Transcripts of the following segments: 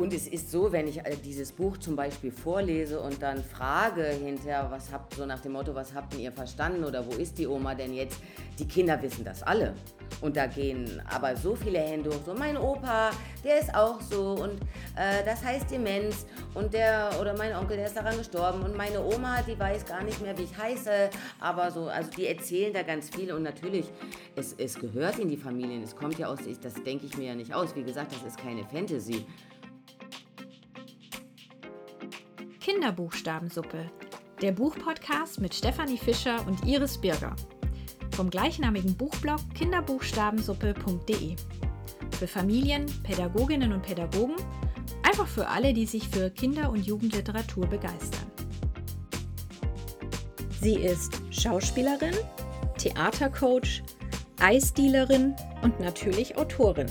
Und es ist so, wenn ich äh, dieses Buch zum Beispiel vorlese und dann frage hinterher, was habt so nach dem Motto, was habt ihr verstanden oder wo ist die Oma denn jetzt? Die Kinder wissen das alle. Und da gehen aber so viele Hände hoch. So, mein Opa, der ist auch so und äh, das heißt Demenz und der oder mein Onkel, der ist daran gestorben und meine Oma, die weiß gar nicht mehr, wie ich heiße. Aber so, also die erzählen da ganz viel und natürlich, es, es gehört in die Familien. Es kommt ja aus, ich, das denke ich mir ja nicht aus. Wie gesagt, das ist keine Fantasy. Kinderbuchstabensuppe, der Buchpodcast mit Stefanie Fischer und Iris Birger. Vom gleichnamigen Buchblog kinderbuchstabensuppe.de. Für Familien, Pädagoginnen und Pädagogen, einfach für alle, die sich für Kinder- und Jugendliteratur begeistern. Sie ist Schauspielerin, Theatercoach, Eisdealerin und natürlich Autorin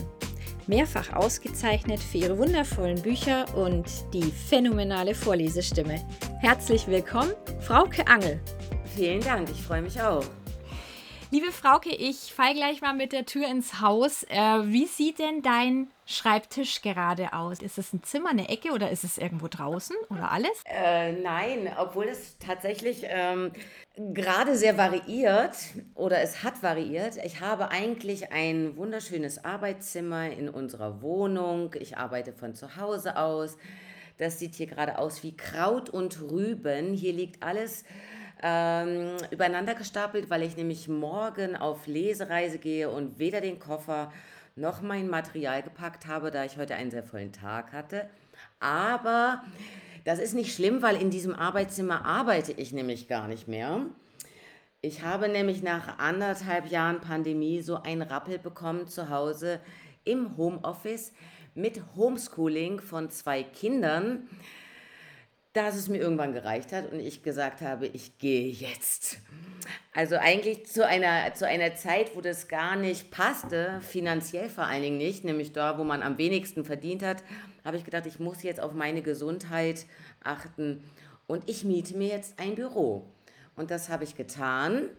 mehrfach ausgezeichnet für ihre wundervollen Bücher und die phänomenale Vorlesestimme. Herzlich willkommen, Frauke Angel. Vielen Dank, ich freue mich auch. Liebe Frauke, ich fall gleich mal mit der Tür ins Haus. Äh, wie sieht denn dein Schreibtisch gerade aus? Ist es ein Zimmer, eine Ecke oder ist es irgendwo draußen oder alles? Äh, nein, obwohl es tatsächlich ähm, gerade sehr variiert oder es hat variiert. Ich habe eigentlich ein wunderschönes Arbeitszimmer in unserer Wohnung. Ich arbeite von zu Hause aus. Das sieht hier gerade aus wie Kraut und Rüben. Hier liegt alles ähm, übereinander gestapelt, weil ich nämlich morgen auf Lesereise gehe und weder den Koffer noch mein Material gepackt habe, da ich heute einen sehr vollen Tag hatte. Aber das ist nicht schlimm, weil in diesem Arbeitszimmer arbeite ich nämlich gar nicht mehr. Ich habe nämlich nach anderthalb Jahren Pandemie so einen Rappel bekommen zu Hause im Homeoffice mit Homeschooling von zwei Kindern dass es mir irgendwann gereicht hat und ich gesagt habe, ich gehe jetzt. Also eigentlich zu einer, zu einer Zeit, wo das gar nicht passte, finanziell vor allen Dingen nicht, nämlich da, wo man am wenigsten verdient hat, habe ich gedacht, ich muss jetzt auf meine Gesundheit achten und ich miete mir jetzt ein Büro. Und das habe ich getan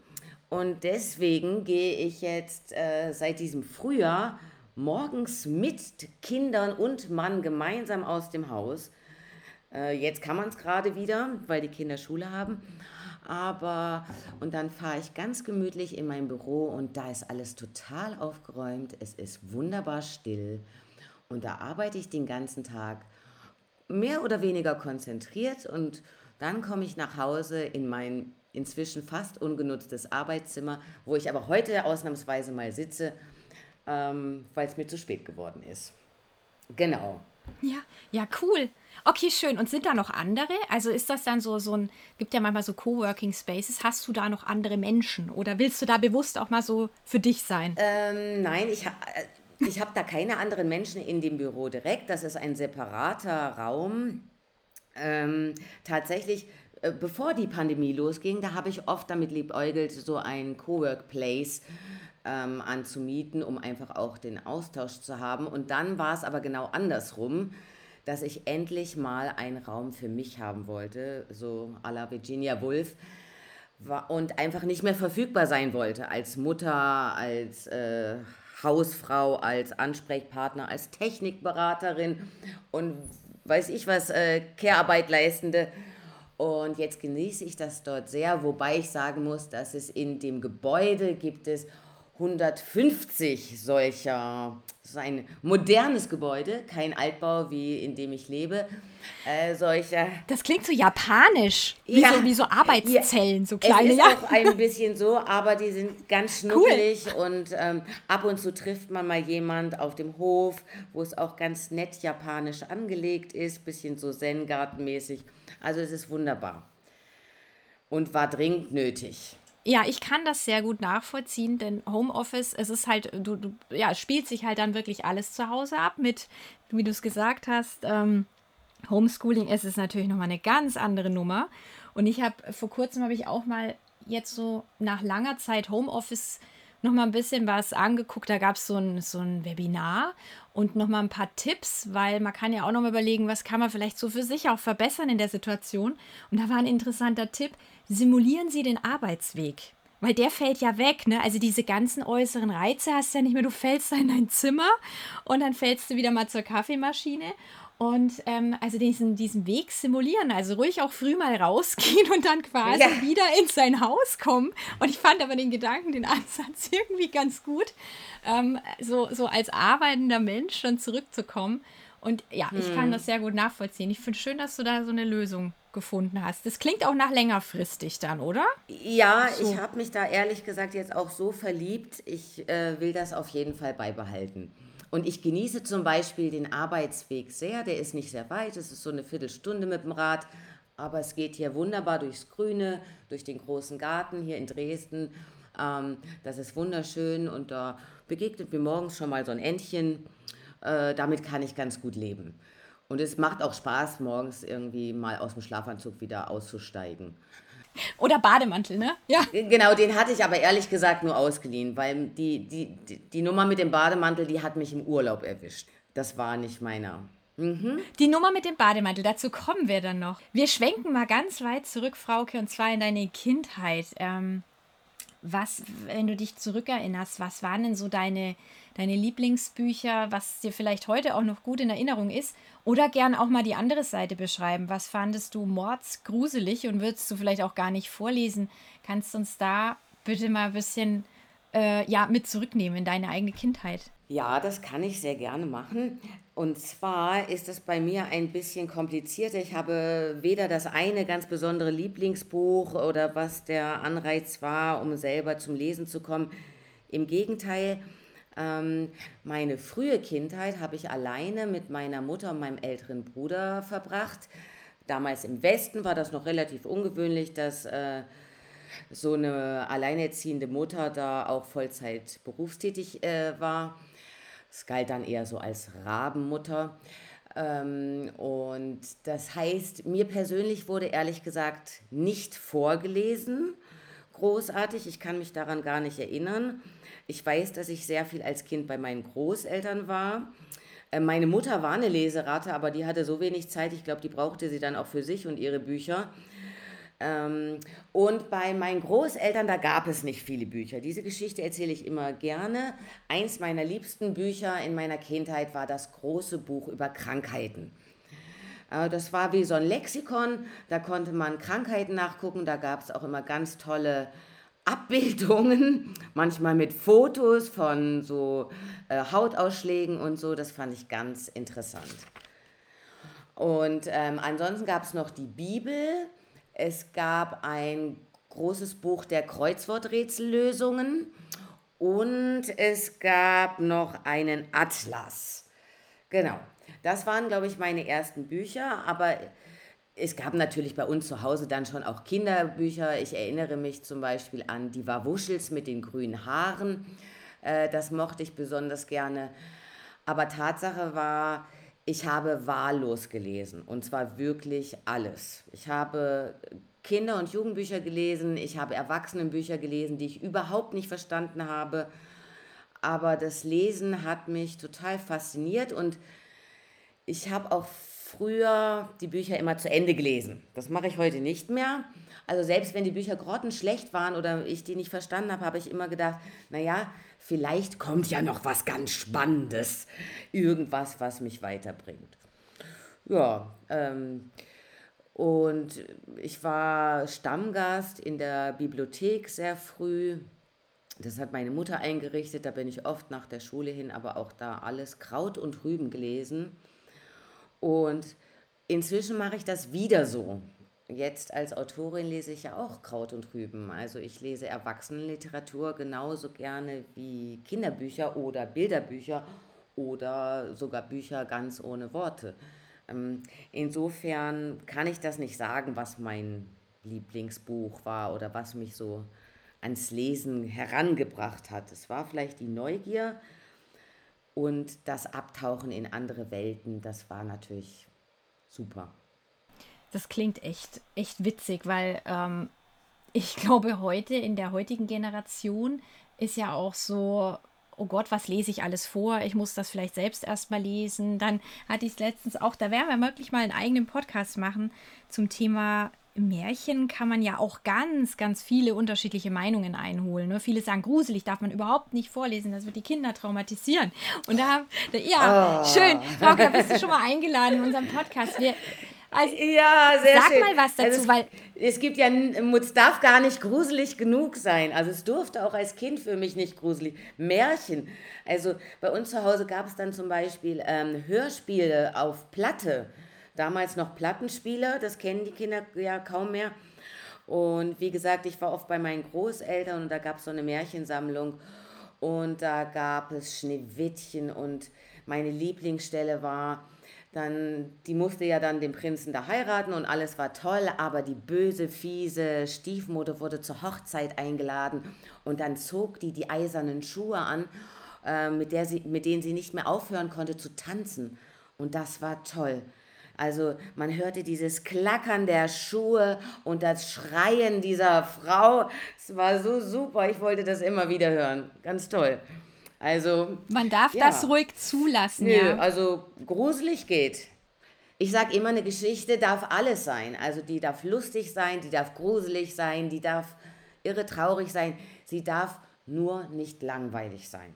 und deswegen gehe ich jetzt äh, seit diesem Frühjahr morgens mit Kindern und Mann gemeinsam aus dem Haus äh, jetzt kann man es gerade wieder, weil die Kinder Schule haben. Aber, und dann fahre ich ganz gemütlich in mein Büro und da ist alles total aufgeräumt. Es ist wunderbar still. Und da arbeite ich den ganzen Tag mehr oder weniger konzentriert und dann komme ich nach Hause in mein inzwischen fast ungenutztes Arbeitszimmer, wo ich aber heute ausnahmsweise mal sitze, ähm, weil es mir zu spät geworden ist. Genau. Ja, ja, cool. Okay, schön. Und sind da noch andere? Also ist das dann so, so ein, gibt ja manchmal so Coworking Spaces. Hast du da noch andere Menschen oder willst du da bewusst auch mal so für dich sein? Ähm, nein, ich, äh, ich habe da keine anderen Menschen in dem Büro direkt. Das ist ein separater Raum. Ähm, tatsächlich, äh, bevor die Pandemie losging, da habe ich oft damit liebäugelt, so ein Cowork Place ähm, anzumieten, um einfach auch den Austausch zu haben. Und dann war es aber genau andersrum dass ich endlich mal einen Raum für mich haben wollte, so à la Virginia Woolf, und einfach nicht mehr verfügbar sein wollte als Mutter, als äh, Hausfrau, als Ansprechpartner, als Technikberaterin und weiß ich was, äh, Care-Arbeit leistende. Und jetzt genieße ich das dort sehr, wobei ich sagen muss, dass es in dem Gebäude gibt es 150 solcher, das ist ein modernes Gebäude, kein Altbau wie in dem ich lebe, äh, solcher. Das klingt so japanisch, wie, ja, so, wie so Arbeitszellen, ja, so kleine. Es ist ja. auch ein bisschen so, aber die sind ganz schnuckelig cool. und ähm, ab und zu trifft man mal jemand auf dem Hof, wo es auch ganz nett japanisch angelegt ist, bisschen so Zen-Garten-mäßig. Also es ist wunderbar und war dringend nötig. Ja, ich kann das sehr gut nachvollziehen, denn Homeoffice, es ist halt, du, du ja, spielt sich halt dann wirklich alles zu Hause ab mit, wie du es gesagt hast, ähm, Homeschooling es ist natürlich nochmal eine ganz andere Nummer. Und ich habe vor kurzem habe ich auch mal jetzt so nach langer Zeit Homeoffice noch mal ein bisschen was angeguckt. Da gab es so ein, so ein Webinar und noch mal ein paar Tipps, weil man kann ja auch noch mal überlegen, was kann man vielleicht so für sich auch verbessern in der Situation. Und da war ein interessanter Tipp, simulieren Sie den Arbeitsweg. Weil der fällt ja weg, ne? Also diese ganzen äußeren Reize hast du ja nicht mehr. Du fällst da in dein Zimmer und dann fällst du wieder mal zur Kaffeemaschine und ähm, also diesen, diesen Weg simulieren, also ruhig auch früh mal rausgehen und dann quasi ja. wieder in sein Haus kommen. Und ich fand aber den Gedanken, den Ansatz irgendwie ganz gut, ähm, so, so als arbeitender Mensch dann zurückzukommen. Und ja, ich kann hm. das sehr gut nachvollziehen. Ich finde schön, dass du da so eine Lösung gefunden hast. Das klingt auch nach längerfristig dann, oder? Ja, so. ich habe mich da ehrlich gesagt jetzt auch so verliebt. Ich äh, will das auf jeden Fall beibehalten. Und ich genieße zum Beispiel den Arbeitsweg sehr. Der ist nicht sehr weit, es ist so eine Viertelstunde mit dem Rad. Aber es geht hier wunderbar durchs Grüne, durch den großen Garten hier in Dresden. Ähm, das ist wunderschön und da begegnet mir morgens schon mal so ein Entchen. Äh, damit kann ich ganz gut leben. Und es macht auch Spaß, morgens irgendwie mal aus dem Schlafanzug wieder auszusteigen. Oder Bademantel, ne? Ja. Genau, den hatte ich aber ehrlich gesagt nur ausgeliehen, weil die, die, die, die Nummer mit dem Bademantel, die hat mich im Urlaub erwischt. Das war nicht meiner. Mhm. Die Nummer mit dem Bademantel, dazu kommen wir dann noch. Wir schwenken mal ganz weit zurück, Frauke, und zwar in deine Kindheit. Ähm, was, wenn du dich zurückerinnerst, was waren denn so deine, deine Lieblingsbücher, was dir vielleicht heute auch noch gut in Erinnerung ist? Oder gern auch mal die andere Seite beschreiben. Was fandest du mordsgruselig und würdest du vielleicht auch gar nicht vorlesen? Kannst du uns da bitte mal ein bisschen äh, ja, mit zurücknehmen in deine eigene Kindheit? Ja, das kann ich sehr gerne machen. Und zwar ist es bei mir ein bisschen komplizierter. Ich habe weder das eine ganz besondere Lieblingsbuch oder was der Anreiz war, um selber zum Lesen zu kommen. Im Gegenteil, ähm, meine frühe Kindheit habe ich alleine mit meiner Mutter und meinem älteren Bruder verbracht. Damals im Westen war das noch relativ ungewöhnlich, dass äh, so eine alleinerziehende Mutter da auch Vollzeit berufstätig äh, war. Es galt dann eher so als Rabenmutter. Ähm, und das heißt, mir persönlich wurde ehrlich gesagt nicht vorgelesen. Großartig, ich kann mich daran gar nicht erinnern. Ich weiß, dass ich sehr viel als Kind bei meinen Großeltern war. Äh, meine Mutter war eine Leserate, aber die hatte so wenig Zeit, ich glaube, die brauchte sie dann auch für sich und ihre Bücher. Ähm, und bei meinen Großeltern, da gab es nicht viele Bücher. Diese Geschichte erzähle ich immer gerne. Eins meiner liebsten Bücher in meiner Kindheit war das große Buch über Krankheiten. Äh, das war wie so ein Lexikon, da konnte man Krankheiten nachgucken, da gab es auch immer ganz tolle Abbildungen, manchmal mit Fotos von so äh, Hautausschlägen und so. Das fand ich ganz interessant. Und ähm, ansonsten gab es noch die Bibel. Es gab ein großes Buch der Kreuzworträtsellösungen und es gab noch einen Atlas. Genau, das waren, glaube ich, meine ersten Bücher, aber es gab natürlich bei uns zu Hause dann schon auch Kinderbücher. Ich erinnere mich zum Beispiel an die Wawuschels mit den grünen Haaren. Äh, das mochte ich besonders gerne. Aber Tatsache war, ich habe wahllos gelesen und zwar wirklich alles. Ich habe Kinder- und Jugendbücher gelesen, ich habe Erwachsenenbücher gelesen, die ich überhaupt nicht verstanden habe. Aber das Lesen hat mich total fasziniert und ich habe auch früher die Bücher immer zu Ende gelesen. Das mache ich heute nicht mehr. Also selbst wenn die Bücher grottenschlecht waren oder ich die nicht verstanden habe, habe ich immer gedacht, naja, vielleicht kommt ja noch was ganz Spannendes, irgendwas, was mich weiterbringt. Ja, ähm, und ich war Stammgast in der Bibliothek sehr früh. Das hat meine Mutter eingerichtet, da bin ich oft nach der Schule hin, aber auch da alles Kraut und Rüben gelesen. Und inzwischen mache ich das wieder so. Jetzt als Autorin lese ich ja auch Kraut und Rüben. Also ich lese Erwachsenenliteratur genauso gerne wie Kinderbücher oder Bilderbücher oder sogar Bücher ganz ohne Worte. Ähm, insofern kann ich das nicht sagen, was mein Lieblingsbuch war oder was mich so ans Lesen herangebracht hat. Es war vielleicht die Neugier und das Abtauchen in andere Welten. Das war natürlich super. Das klingt echt, echt witzig, weil ähm, ich glaube, heute, in der heutigen Generation, ist ja auch so, oh Gott, was lese ich alles vor? Ich muss das vielleicht selbst erstmal lesen. Dann hatte ich es letztens auch, da werden wir wirklich mal einen eigenen Podcast machen zum Thema Märchen kann man ja auch ganz, ganz viele unterschiedliche Meinungen einholen. Ne? Viele sagen, gruselig darf man überhaupt nicht vorlesen, das wird die Kinder traumatisieren. Und da, da ja, oh. schön. Frauke, bist du schon mal eingeladen in unserem Podcast. Wir, also, ja, sehr sag schön. mal was dazu, also es, weil es gibt ja, es darf gar nicht gruselig genug sein. Also es durfte auch als Kind für mich nicht gruselig. Märchen. Also bei uns zu Hause gab es dann zum Beispiel ähm, Hörspiele auf Platte. Damals noch Plattenspieler, das kennen die Kinder ja kaum mehr. Und wie gesagt, ich war oft bei meinen Großeltern und da gab es so eine Märchensammlung. Und da gab es Schneewittchen und meine Lieblingsstelle war dann, die musste ja dann den Prinzen da heiraten und alles war toll, aber die böse, fiese Stiefmutter wurde zur Hochzeit eingeladen und dann zog die die eisernen Schuhe an, äh, mit, der sie, mit denen sie nicht mehr aufhören konnte zu tanzen. Und das war toll. Also man hörte dieses Klackern der Schuhe und das Schreien dieser Frau. Es war so super, ich wollte das immer wieder hören. Ganz toll. Also. Man darf ja. das ruhig zulassen, Nö, ja. Also gruselig geht. Ich sage immer, eine Geschichte darf alles sein. Also die darf lustig sein, die darf gruselig sein, die darf irre traurig sein. Sie darf nur nicht langweilig sein.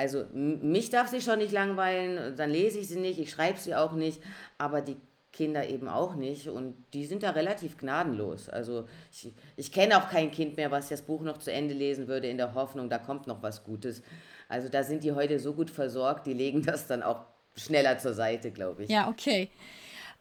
Also mich darf sie schon nicht langweilen, dann lese ich sie nicht, ich schreibe sie auch nicht, aber die Kinder eben auch nicht und die sind da relativ gnadenlos. Also ich, ich kenne auch kein Kind mehr, was das Buch noch zu Ende lesen würde in der Hoffnung, da kommt noch was Gutes. Also da sind die heute so gut versorgt, die legen das dann auch schneller zur Seite, glaube ich. Ja, okay.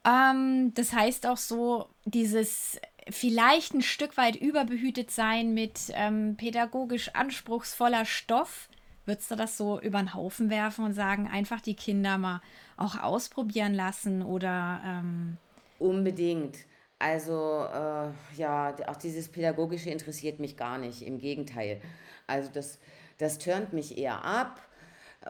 Ähm, das heißt auch so, dieses vielleicht ein Stück weit überbehütet sein mit ähm, pädagogisch anspruchsvoller Stoff. Würdest du das so über den Haufen werfen und sagen, einfach die Kinder mal auch ausprobieren lassen oder. Ähm Unbedingt. Also äh, ja, auch dieses Pädagogische interessiert mich gar nicht. Im Gegenteil. Also das, das turnt mich eher ab.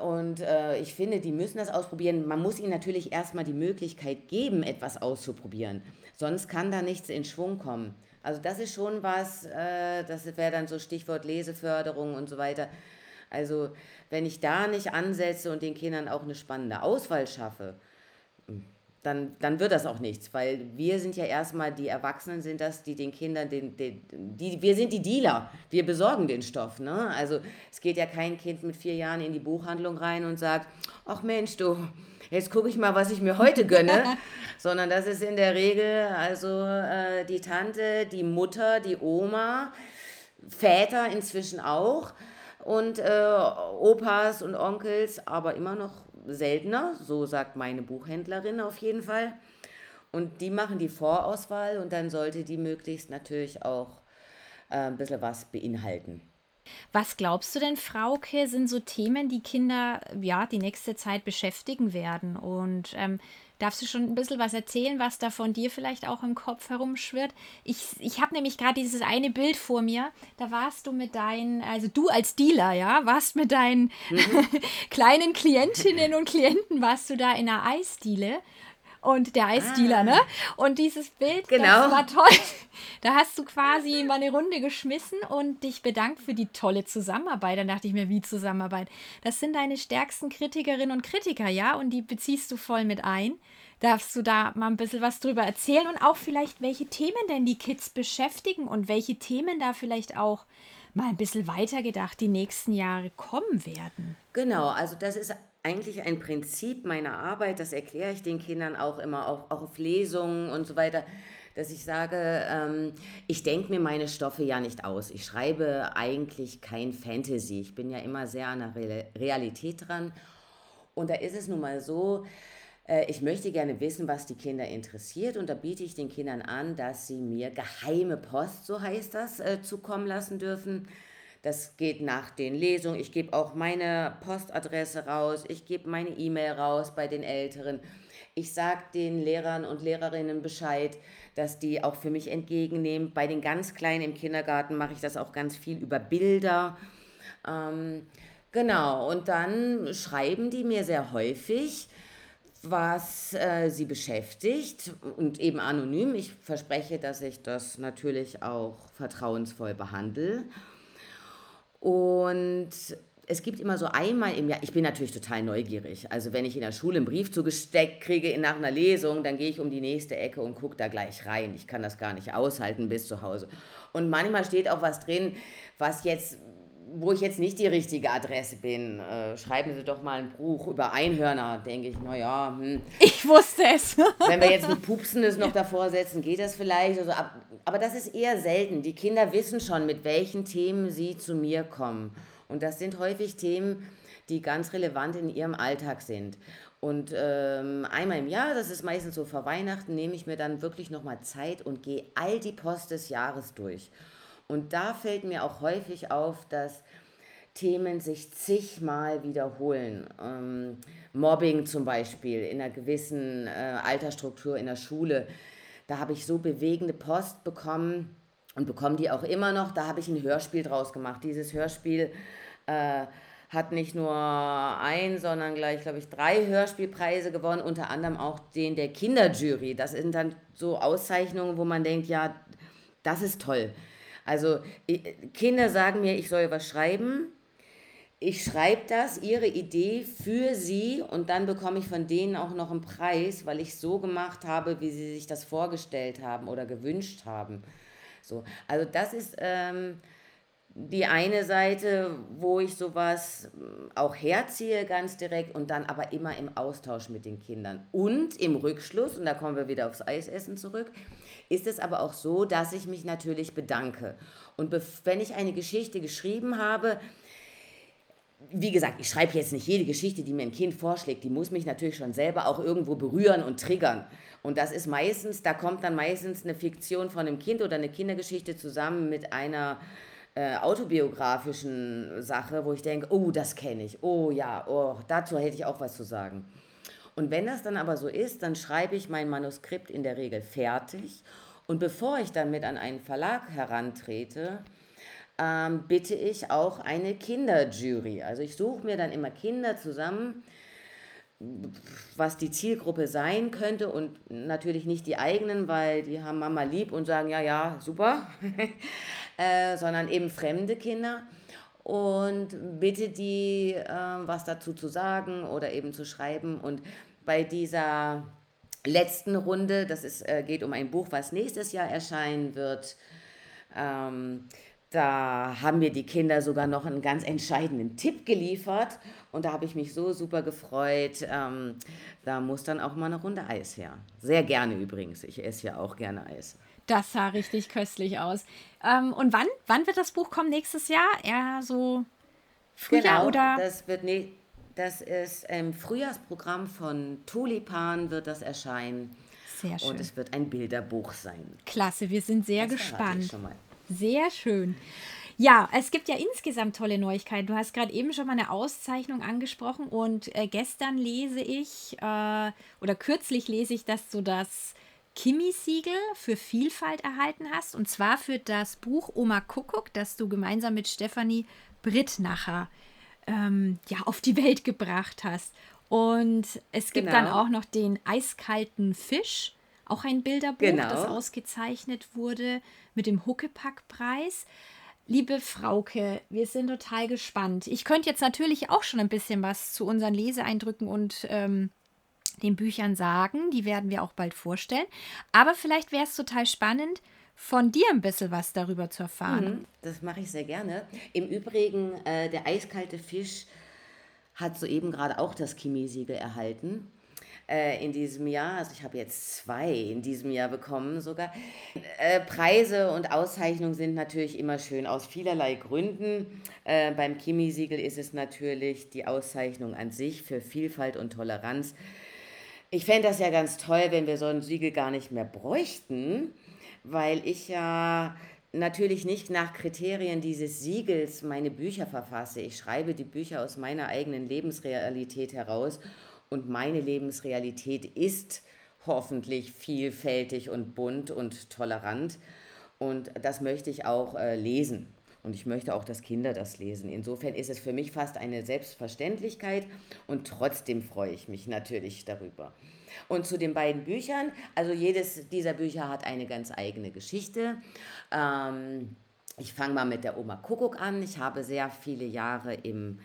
Und äh, ich finde, die müssen das ausprobieren. Man muss ihnen natürlich erstmal die Möglichkeit geben, etwas auszuprobieren. Sonst kann da nichts in Schwung kommen. Also das ist schon was, äh, das wäre dann so Stichwort Leseförderung und so weiter. Also wenn ich da nicht ansetze und den Kindern auch eine spannende Auswahl schaffe, dann, dann wird das auch nichts, weil wir sind ja erstmal, die Erwachsenen sind das, die den Kindern, den, den, die, wir sind die Dealer, wir besorgen den Stoff. Ne? Also es geht ja kein Kind mit vier Jahren in die Buchhandlung rein und sagt, ach Mensch, du, jetzt gucke ich mal, was ich mir heute gönne, sondern das ist in der Regel also äh, die Tante, die Mutter, die Oma, Väter inzwischen auch und äh, Opas und Onkels, aber immer noch seltener, so sagt meine Buchhändlerin auf jeden Fall. Und die machen die Vorauswahl und dann sollte die möglichst natürlich auch äh, ein bisschen was beinhalten. Was glaubst du denn, Frauke, sind so Themen, die Kinder ja die nächste Zeit beschäftigen werden? Und ähm, darfst du schon ein bisschen was erzählen, was da von dir vielleicht auch im Kopf herumschwirrt? Ich, ich habe nämlich gerade dieses eine Bild vor mir. Da warst du mit deinen, also du als Dealer, ja, warst mit deinen mhm. kleinen Klientinnen und Klienten, warst du da in einer Eisdiele und der Eisdealer, ne? ah. ne? Und dieses Bild, genau. das war toll. Da hast du quasi mal eine Runde geschmissen und dich bedankt für die tolle Zusammenarbeit. Dann dachte ich mir, wie Zusammenarbeit? Das sind deine stärksten Kritikerinnen und Kritiker, ja? Und die beziehst du voll mit ein. Darfst du da mal ein bisschen was drüber erzählen und auch vielleicht, welche Themen denn die Kids beschäftigen und welche Themen da vielleicht auch mal ein bisschen weitergedacht die nächsten Jahre kommen werden? Genau, also das ist eigentlich ein Prinzip meiner Arbeit, das erkläre ich den Kindern auch immer, auch, auch auf Lesungen und so weiter, dass ich sage, ähm, ich denke mir meine Stoffe ja nicht aus. Ich schreibe eigentlich kein Fantasy. Ich bin ja immer sehr an der Re Realität dran. Und da ist es nun mal so, äh, ich möchte gerne wissen, was die Kinder interessiert. Und da biete ich den Kindern an, dass sie mir geheime Post, so heißt das, äh, zukommen lassen dürfen das geht nach den Lesungen. Ich gebe auch meine Postadresse raus. Ich gebe meine E-Mail raus bei den Älteren. Ich sage den Lehrern und Lehrerinnen Bescheid, dass die auch für mich entgegennehmen. Bei den ganz Kleinen im Kindergarten mache ich das auch ganz viel über Bilder. Ähm, genau, und dann schreiben die mir sehr häufig, was äh, sie beschäftigt und eben anonym. Ich verspreche, dass ich das natürlich auch vertrauensvoll behandle. Und es gibt immer so einmal im Jahr, ich bin natürlich total neugierig. Also wenn ich in der Schule einen Brief zugesteckt kriege nach einer Lesung, dann gehe ich um die nächste Ecke und gucke da gleich rein. Ich kann das gar nicht aushalten bis zu Hause. Und manchmal steht auch was drin, was jetzt wo ich jetzt nicht die richtige Adresse bin, äh, schreiben Sie doch mal ein Buch über Einhörner, denke ich, naja, hm. Ich wusste es. Wenn wir jetzt ein Pupsendes noch davor setzen, geht das vielleicht. Also, aber das ist eher selten. Die Kinder wissen schon, mit welchen Themen sie zu mir kommen. Und das sind häufig Themen, die ganz relevant in ihrem Alltag sind. Und ähm, einmal im Jahr, das ist meistens so vor Weihnachten, nehme ich mir dann wirklich nochmal Zeit und gehe all die Post des Jahres durch. Und da fällt mir auch häufig auf, dass Themen sich zigmal wiederholen. Ähm, Mobbing zum Beispiel in einer gewissen äh, Altersstruktur in der Schule. Da habe ich so bewegende Post bekommen und bekomme die auch immer noch. Da habe ich ein Hörspiel draus gemacht. Dieses Hörspiel äh, hat nicht nur ein, sondern gleich, glaube ich, drei Hörspielpreise gewonnen, unter anderem auch den der Kinderjury. Das sind dann so Auszeichnungen, wo man denkt, ja, das ist toll. Also Kinder sagen mir, ich soll was schreiben. Ich schreibe das, ihre Idee für sie und dann bekomme ich von denen auch noch einen Preis, weil ich so gemacht habe, wie sie sich das vorgestellt haben oder gewünscht haben. So, also das ist ähm, die eine Seite, wo ich sowas auch herziehe ganz direkt und dann aber immer im Austausch mit den Kindern. Und im Rückschluss, und da kommen wir wieder aufs Eisessen zurück, ist es aber auch so, dass ich mich natürlich bedanke. Und wenn ich eine Geschichte geschrieben habe, wie gesagt, ich schreibe jetzt nicht jede Geschichte, die mir ein Kind vorschlägt, die muss mich natürlich schon selber auch irgendwo berühren und triggern. Und das ist meistens, da kommt dann meistens eine Fiktion von einem Kind oder eine Kindergeschichte zusammen mit einer äh, autobiografischen Sache, wo ich denke, oh, das kenne ich, oh ja, oh, dazu hätte ich auch was zu sagen. Und wenn das dann aber so ist, dann schreibe ich mein Manuskript in der Regel fertig. Und bevor ich dann mit an einen Verlag herantrete, ähm, bitte ich auch eine Kinderjury. Also ich suche mir dann immer Kinder zusammen, was die Zielgruppe sein könnte und natürlich nicht die eigenen, weil die haben Mama lieb und sagen, ja, ja, super, äh, sondern eben fremde Kinder und bitte die, äh, was dazu zu sagen oder eben zu schreiben. Und bei dieser letzten Runde, das ist, äh, geht um ein Buch, was nächstes Jahr erscheinen wird. Ähm, da haben mir die Kinder sogar noch einen ganz entscheidenden Tipp geliefert und da habe ich mich so super gefreut. Ähm, da muss dann auch mal eine Runde Eis her. Sehr gerne übrigens. Ich esse ja auch gerne Eis. Das sah richtig köstlich aus. Ähm, und wann, wann wird das Buch kommen nächstes Jahr? Eher so Frühjahr genau, oder? Das wird ne das ist im Frühjahrsprogramm von Tulipan wird das erscheinen. Sehr schön. Und es wird ein Bilderbuch sein. Klasse, wir sind sehr das gespannt. Sehr schön. Ja, es gibt ja insgesamt tolle Neuigkeiten. Du hast gerade eben schon mal eine Auszeichnung angesprochen und äh, gestern lese ich äh, oder kürzlich lese ich, dass du das Kimi-Siegel für Vielfalt erhalten hast und zwar für das Buch Oma Kuckuck, das du gemeinsam mit Stefanie Brittnacher ähm, ja, auf die Welt gebracht hast. Und es gibt genau. dann auch noch den eiskalten Fisch, auch ein Bilderbuch, genau. das ausgezeichnet wurde mit dem Huckepack-Preis. Liebe Frauke, wir sind total gespannt. Ich könnte jetzt natürlich auch schon ein bisschen was zu unseren Leseeindrücken und ähm, den Büchern sagen. Die werden wir auch bald vorstellen. Aber vielleicht wäre es total spannend, von dir ein bisschen was darüber zu erfahren. Mhm, das mache ich sehr gerne. Im Übrigen, äh, der eiskalte Fisch hat soeben gerade auch das Chemiesiegel erhalten äh, in diesem Jahr. Also ich habe jetzt zwei in diesem Jahr bekommen sogar. Äh, Preise und Auszeichnungen sind natürlich immer schön aus vielerlei Gründen. Äh, beim Chemiesiegel ist es natürlich die Auszeichnung an sich für Vielfalt und Toleranz. Ich fände das ja ganz toll, wenn wir so ein Siegel gar nicht mehr bräuchten weil ich ja natürlich nicht nach Kriterien dieses Siegels meine Bücher verfasse. Ich schreibe die Bücher aus meiner eigenen Lebensrealität heraus und meine Lebensrealität ist hoffentlich vielfältig und bunt und tolerant und das möchte ich auch äh, lesen. Und ich möchte auch, dass Kinder das lesen. Insofern ist es für mich fast eine Selbstverständlichkeit und trotzdem freue ich mich natürlich darüber. Und zu den beiden Büchern, also jedes dieser Bücher hat eine ganz eigene Geschichte. Ähm, ich fange mal mit der Oma Kuckuck an. Ich habe sehr viele Jahre im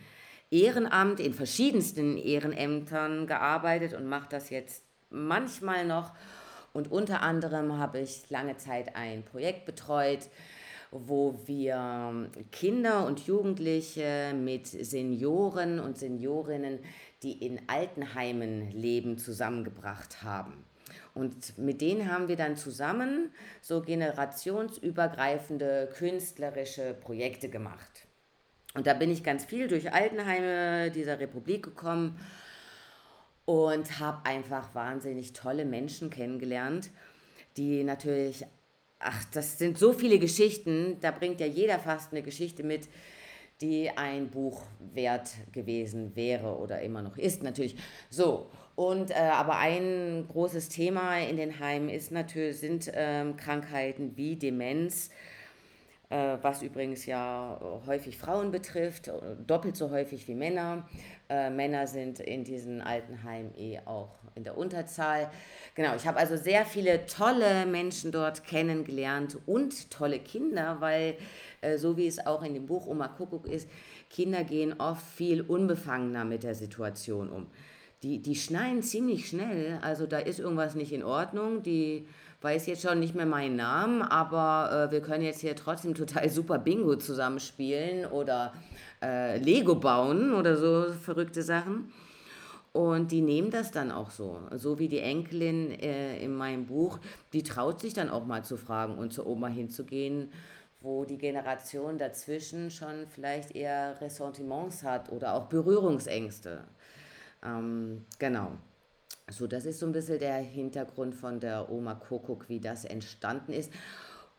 Ehrenamt in verschiedensten Ehrenämtern gearbeitet und mache das jetzt manchmal noch. Und unter anderem habe ich lange Zeit ein Projekt betreut, wo wir Kinder und Jugendliche mit Senioren und Seniorinnen, die in Altenheimen leben, zusammengebracht haben. Und mit denen haben wir dann zusammen so generationsübergreifende künstlerische Projekte gemacht. Und da bin ich ganz viel durch Altenheime dieser Republik gekommen und habe einfach wahnsinnig tolle Menschen kennengelernt, die natürlich, ach, das sind so viele Geschichten, da bringt ja jeder fast eine Geschichte mit, die ein Buch wert gewesen wäre oder immer noch ist natürlich. So, und äh, aber ein großes Thema in den Heimen ist natürlich, sind ähm, Krankheiten wie Demenz, was übrigens ja häufig Frauen betrifft, doppelt so häufig wie Männer. Äh, Männer sind in diesen Altenheimen eh auch in der Unterzahl. Genau, ich habe also sehr viele tolle Menschen dort kennengelernt und tolle Kinder, weil äh, so wie es auch in dem Buch Oma Kuckuck ist, Kinder gehen oft viel unbefangener mit der Situation um die, die schneien ziemlich schnell. Also da ist irgendwas nicht in Ordnung. Die weiß jetzt schon nicht mehr meinen Namen, aber äh, wir können jetzt hier trotzdem total super Bingo zusammenspielen oder äh, Lego bauen oder so verrückte Sachen. Und die nehmen das dann auch so. So wie die Enkelin äh, in meinem Buch, die traut sich dann auch mal zu fragen und zur Oma hinzugehen, wo die Generation dazwischen schon vielleicht eher Ressentiments hat oder auch Berührungsängste. Ähm, genau. So, das ist so ein bisschen der Hintergrund von der Oma Kuckuck, wie das entstanden ist.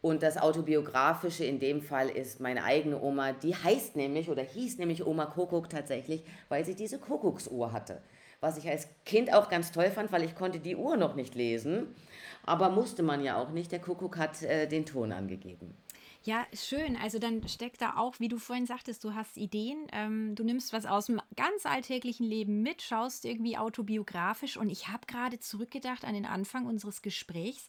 Und das Autobiografische in dem Fall ist meine eigene Oma, die heißt nämlich oder hieß nämlich Oma Kuckuck tatsächlich, weil sie diese Kuckucksuhr hatte. Was ich als Kind auch ganz toll fand, weil ich konnte die Uhr noch nicht lesen. Aber musste man ja auch nicht. Der Kuckuck hat äh, den Ton angegeben. Ja, schön. Also dann steckt da auch, wie du vorhin sagtest, du hast Ideen, ähm, du nimmst was aus dem ganz alltäglichen Leben mit, schaust irgendwie autobiografisch und ich habe gerade zurückgedacht an den Anfang unseres Gesprächs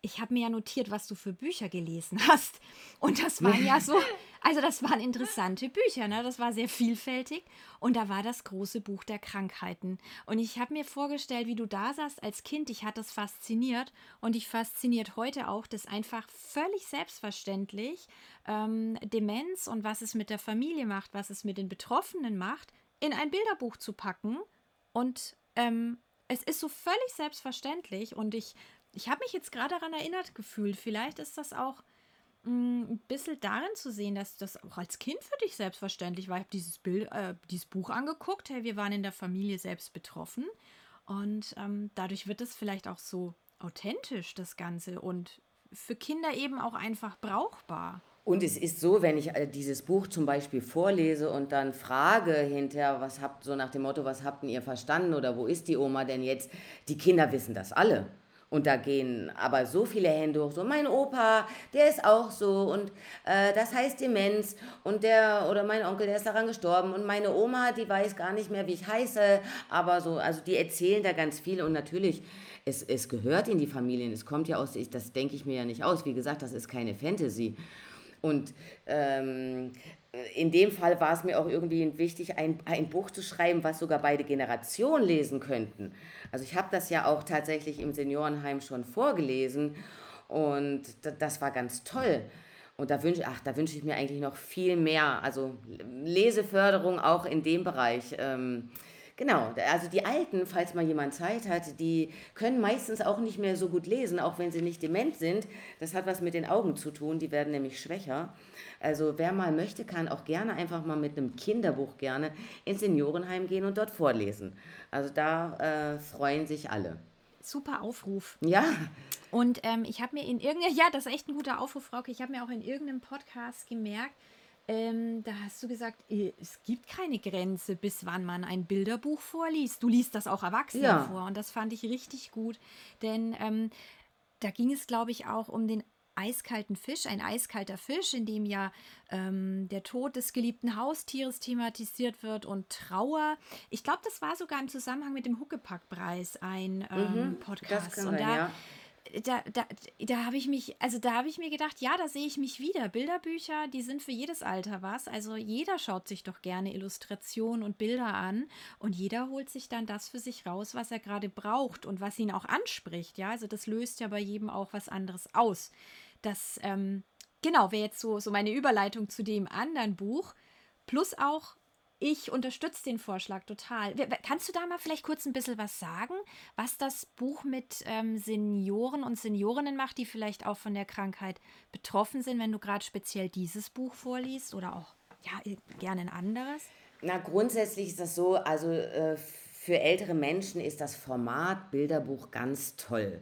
ich habe mir ja notiert, was du für Bücher gelesen hast. Und das waren ja so, also das waren interessante Bücher, ne? Das war sehr vielfältig. Und da war das große Buch der Krankheiten. Und ich habe mir vorgestellt, wie du da saßt als Kind. Ich hatte das fasziniert. Und ich fasziniert heute auch, das einfach völlig selbstverständlich ähm, Demenz und was es mit der Familie macht, was es mit den Betroffenen macht, in ein Bilderbuch zu packen. Und ähm, es ist so völlig selbstverständlich. Und ich ich habe mich jetzt gerade daran erinnert gefühlt. Vielleicht ist das auch ein bisschen darin zu sehen, dass das auch als Kind für dich selbstverständlich war. Ich habe dieses, Bild, äh, dieses Buch angeguckt. Hey, wir waren in der Familie selbst betroffen. Und ähm, dadurch wird es vielleicht auch so authentisch, das Ganze. Und für Kinder eben auch einfach brauchbar. Und es ist so, wenn ich äh, dieses Buch zum Beispiel vorlese und dann frage hinterher, was habt, so nach dem Motto, was habt ihr verstanden oder wo ist die Oma denn jetzt? Die Kinder wissen das alle. Und da gehen aber so viele Hände hoch, so mein Opa, der ist auch so und äh, das heißt Demenz und der oder mein Onkel, der ist daran gestorben und meine Oma, die weiß gar nicht mehr, wie ich heiße, aber so, also die erzählen da ganz viel und natürlich, es, es gehört in die Familien, es kommt ja aus, ich, das denke ich mir ja nicht aus, wie gesagt, das ist keine Fantasy. Und ähm, in dem Fall war es mir auch irgendwie wichtig, ein, ein Buch zu schreiben, was sogar beide Generationen lesen könnten. Also ich habe das ja auch tatsächlich im Seniorenheim schon vorgelesen und das war ganz toll. Und da wünsche ach, da wünsche ich mir eigentlich noch viel mehr, also Leseförderung auch in dem Bereich. Ähm, Genau, also die Alten, falls mal jemand Zeit hat, die können meistens auch nicht mehr so gut lesen, auch wenn sie nicht dement sind. Das hat was mit den Augen zu tun, die werden nämlich schwächer. Also wer mal möchte, kann auch gerne einfach mal mit einem Kinderbuch gerne ins Seniorenheim gehen und dort vorlesen. Also da äh, freuen sich alle. Super Aufruf. Ja. Und ähm, ich habe mir in irgendeinem, ja, das ist echt ein guter Aufruf, Frauke. Ich habe mir auch in irgendeinem Podcast gemerkt, ähm, da hast du gesagt, es gibt keine Grenze, bis wann man ein Bilderbuch vorliest. Du liest das auch Erwachsenen ja. vor und das fand ich richtig gut, denn ähm, da ging es, glaube ich, auch um den eiskalten Fisch, ein eiskalter Fisch, in dem ja ähm, der Tod des geliebten Haustieres thematisiert wird und Trauer. Ich glaube, das war sogar im Zusammenhang mit dem Huckepack-Preis ein ähm, mhm, Podcast. und da, ja da, da, da habe ich mich, also da habe ich mir gedacht, ja, da sehe ich mich wieder. Bilderbücher, die sind für jedes Alter was. Also jeder schaut sich doch gerne Illustrationen und Bilder an und jeder holt sich dann das für sich raus, was er gerade braucht und was ihn auch anspricht. Ja, also das löst ja bei jedem auch was anderes aus. Das, ähm, genau, wäre jetzt so, so meine Überleitung zu dem anderen Buch. Plus auch ich unterstütze den Vorschlag total. Kannst du da mal vielleicht kurz ein bisschen was sagen, was das Buch mit ähm, Senioren und Seniorinnen macht, die vielleicht auch von der Krankheit betroffen sind, wenn du gerade speziell dieses Buch vorliest oder auch ja, gerne ein anderes? Na, grundsätzlich ist das so, also äh, für ältere Menschen ist das Format Bilderbuch ganz toll.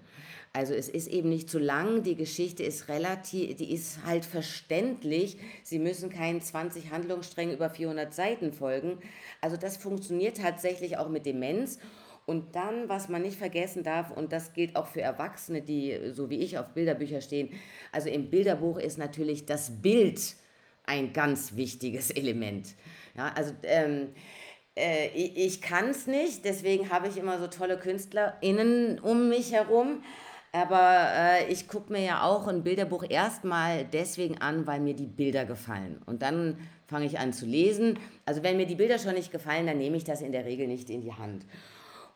Also es ist eben nicht zu lang, die Geschichte ist relativ, die ist halt verständlich. Sie müssen keinen 20 Handlungssträngen über 400 Seiten folgen. Also das funktioniert tatsächlich auch mit Demenz. Und dann, was man nicht vergessen darf, und das gilt auch für Erwachsene, die so wie ich auf Bilderbücher stehen, also im Bilderbuch ist natürlich das Bild ein ganz wichtiges Element. Ja, also ähm, äh, ich, kann es nicht, deswegen habe ich immer so tolle KünstlerInnen um mich herum. Aber äh, ich gucke mir ja auch ein Bilderbuch erstmal deswegen an, weil mir die Bilder gefallen. Und dann fange ich an zu lesen. Also wenn mir die Bilder schon nicht gefallen, dann nehme ich das in der Regel nicht in die Hand.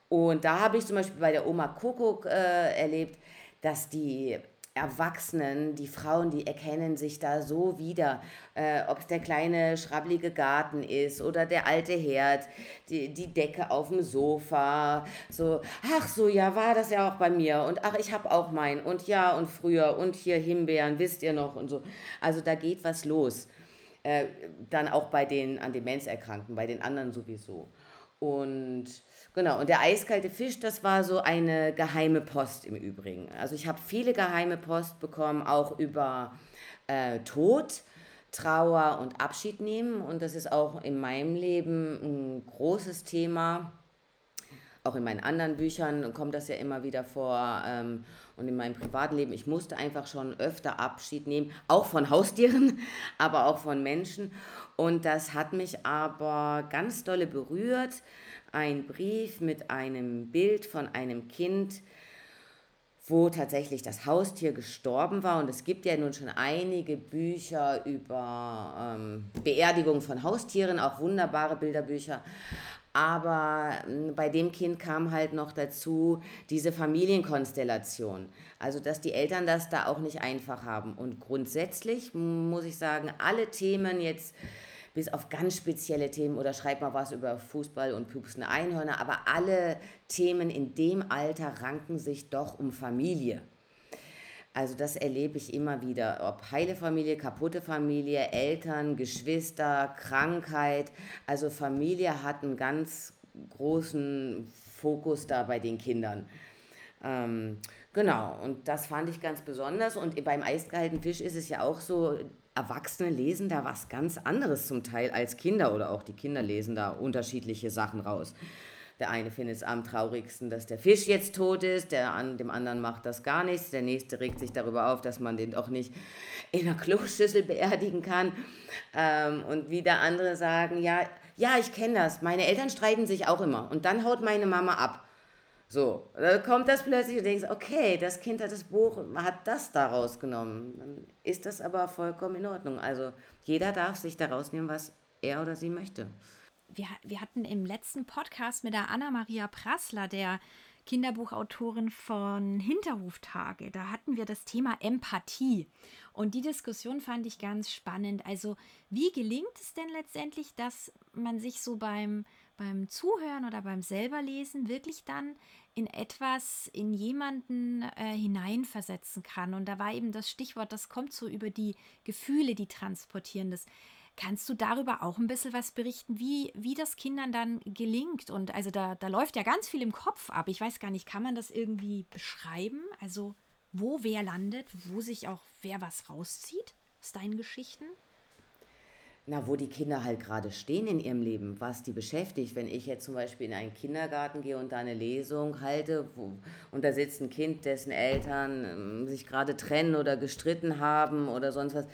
Und da habe ich zum Beispiel bei der Oma Kuckuck äh, erlebt, dass die Erwachsenen, die Frauen, die erkennen sich da so wieder, äh, ob es der kleine schrabbelige Garten ist oder der alte Herd, die, die Decke auf dem Sofa, so, ach so, ja, war das ja auch bei mir und ach, ich habe auch meinen und ja und früher und hier Himbeeren, wisst ihr noch und so. Also da geht was los. Äh, dann auch bei den an Demenz erkrankten, bei den anderen sowieso. Und Genau, und der eiskalte Fisch, das war so eine geheime Post im Übrigen. Also ich habe viele geheime Post bekommen, auch über äh, Tod, Trauer und Abschied nehmen. Und das ist auch in meinem Leben ein großes Thema. Auch in meinen anderen Büchern kommt das ja immer wieder vor. Ähm, und in meinem Privatleben, ich musste einfach schon öfter Abschied nehmen, auch von Haustieren, aber auch von Menschen. Und das hat mich aber ganz dolle berührt ein Brief mit einem Bild von einem Kind, wo tatsächlich das Haustier gestorben war. Und es gibt ja nun schon einige Bücher über ähm, Beerdigung von Haustieren, auch wunderbare Bilderbücher. Aber äh, bei dem Kind kam halt noch dazu diese Familienkonstellation. Also, dass die Eltern das da auch nicht einfach haben. Und grundsätzlich muss ich sagen, alle Themen jetzt bis auf ganz spezielle Themen oder schreib mal was über Fußball und pupsende Einhörner, aber alle Themen in dem Alter ranken sich doch um Familie. Also das erlebe ich immer wieder, ob heile Familie, kaputte Familie, Eltern, Geschwister, Krankheit. Also Familie hat einen ganz großen Fokus da bei den Kindern. Ähm, genau, und das fand ich ganz besonders. Und beim eisgehaltenen Fisch ist es ja auch so, Erwachsene lesen da was ganz anderes zum Teil als Kinder oder auch die Kinder lesen da unterschiedliche Sachen raus. Der eine findet es am traurigsten, dass der Fisch jetzt tot ist, der an, dem anderen macht das gar nichts, der nächste regt sich darüber auf, dass man den doch nicht in einer Kloschüssel beerdigen kann. Ähm, und wieder andere sagen, ja, ja, ich kenne das, meine Eltern streiten sich auch immer und dann haut meine Mama ab. So, da kommt das plötzlich und denkst, okay, das Kind hat das Buch, hat das daraus genommen. Dann ist das aber vollkommen in Ordnung. Also jeder darf sich daraus nehmen, was er oder sie möchte. Wir, wir hatten im letzten Podcast mit der Anna-Maria Prassler, der Kinderbuchautorin von Hinterhoftage. Da hatten wir das Thema Empathie. Und die Diskussion fand ich ganz spannend. Also, wie gelingt es denn letztendlich, dass man sich so beim, beim Zuhören oder beim selberlesen wirklich dann in etwas, in jemanden äh, hineinversetzen kann? Und da war eben das Stichwort, das kommt so über die Gefühle, die transportieren das. Kannst du darüber auch ein bisschen was berichten, wie, wie das Kindern dann gelingt? Und also da, da läuft ja ganz viel im Kopf ab. Ich weiß gar nicht, kann man das irgendwie beschreiben? Also wo wer landet, wo sich auch wer was rauszieht aus deinen Geschichten? Na, wo die Kinder halt gerade stehen in ihrem Leben, was die beschäftigt. Wenn ich jetzt zum Beispiel in einen Kindergarten gehe und da eine Lesung halte wo, und da sitzt ein Kind, dessen Eltern äh, sich gerade trennen oder gestritten haben oder sonst was,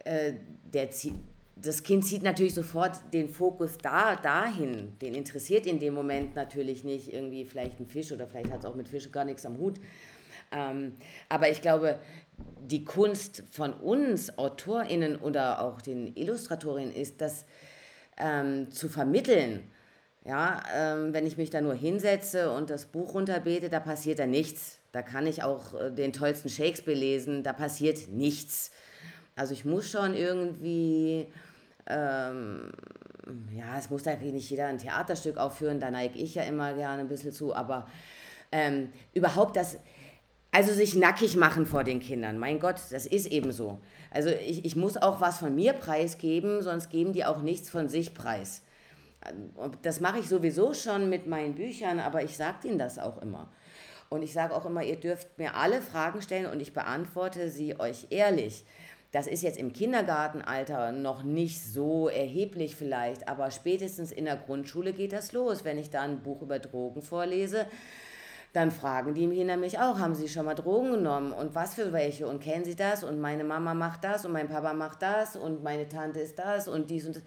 äh, der zieht, das Kind zieht natürlich sofort den Fokus da, dahin. Den interessiert in dem Moment natürlich nicht irgendwie vielleicht ein Fisch oder vielleicht hat es auch mit Fischen gar nichts am Hut. Ähm, aber ich glaube, die Kunst von uns AutorInnen oder auch den Illustratorinnen ist, das ähm, zu vermitteln. Ja, ähm, wenn ich mich da nur hinsetze und das Buch runterbete, da passiert da nichts. Da kann ich auch äh, den tollsten Shakespeare lesen, da passiert nichts. Also ich muss schon irgendwie, ähm, ja, es muss da nicht jeder ein Theaterstück aufführen, da neige ich ja immer gerne ein bisschen zu, aber ähm, überhaupt das, also sich nackig machen vor den Kindern, mein Gott, das ist eben so. Also ich, ich muss auch was von mir preisgeben, sonst geben die auch nichts von sich preis. Das mache ich sowieso schon mit meinen Büchern, aber ich sage ihnen das auch immer. Und ich sage auch immer, ihr dürft mir alle Fragen stellen und ich beantworte sie euch ehrlich. Das ist jetzt im Kindergartenalter noch nicht so erheblich vielleicht, aber spätestens in der Grundschule geht das los. Wenn ich da ein Buch über Drogen vorlese, dann fragen die Kinder mich auch, haben sie schon mal Drogen genommen? Und was für welche? Und kennen sie das? Und meine Mama macht das? Und mein Papa macht das? Und meine Tante ist das? Und dies und das.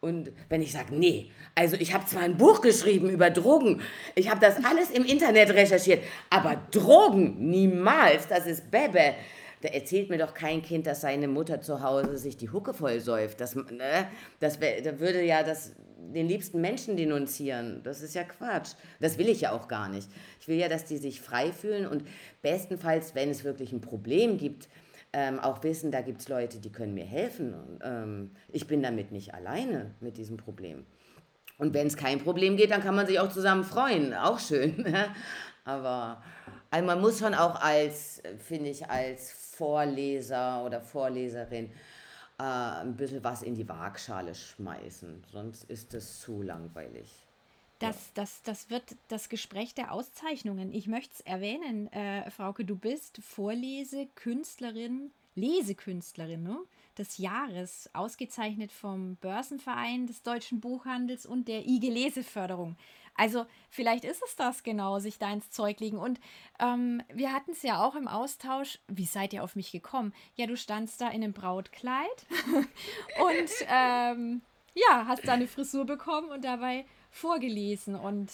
Und wenn ich sage, nee, also ich habe zwar ein Buch geschrieben über Drogen, ich habe das alles im Internet recherchiert, aber Drogen niemals, das ist Bebe. Da erzählt mir doch kein Kind, dass seine Mutter zu Hause sich die Hucke voll säuft. Das, ne, das wär, da würde ja das, den liebsten Menschen denunzieren. Das ist ja Quatsch. Das will ich ja auch gar nicht. Ich will ja, dass die sich frei fühlen und bestenfalls, wenn es wirklich ein Problem gibt, ähm, auch wissen, da gibt es Leute, die können mir helfen. Und, ähm, ich bin damit nicht alleine mit diesem Problem. Und wenn es kein Problem geht, dann kann man sich auch zusammen freuen. Auch schön. Ne? Aber also man muss schon auch als, finde ich, als Vorleser oder Vorleserin äh, ein bisschen was in die Waagschale schmeißen. Sonst ist es zu langweilig. Das, das, das wird das Gespräch der Auszeichnungen. Ich möchte es erwähnen, äh, Frauke, du bist Vorlesekünstlerin, Lesekünstlerin ne? des Jahres, ausgezeichnet vom Börsenverein des deutschen Buchhandels und der IG Leseförderung. Also vielleicht ist es das genau, sich da ins Zeug legen. Und ähm, wir hatten es ja auch im Austausch. Wie seid ihr auf mich gekommen? Ja, du standst da in einem Brautkleid und ähm, ja, hast da eine Frisur bekommen und dabei vorgelesen und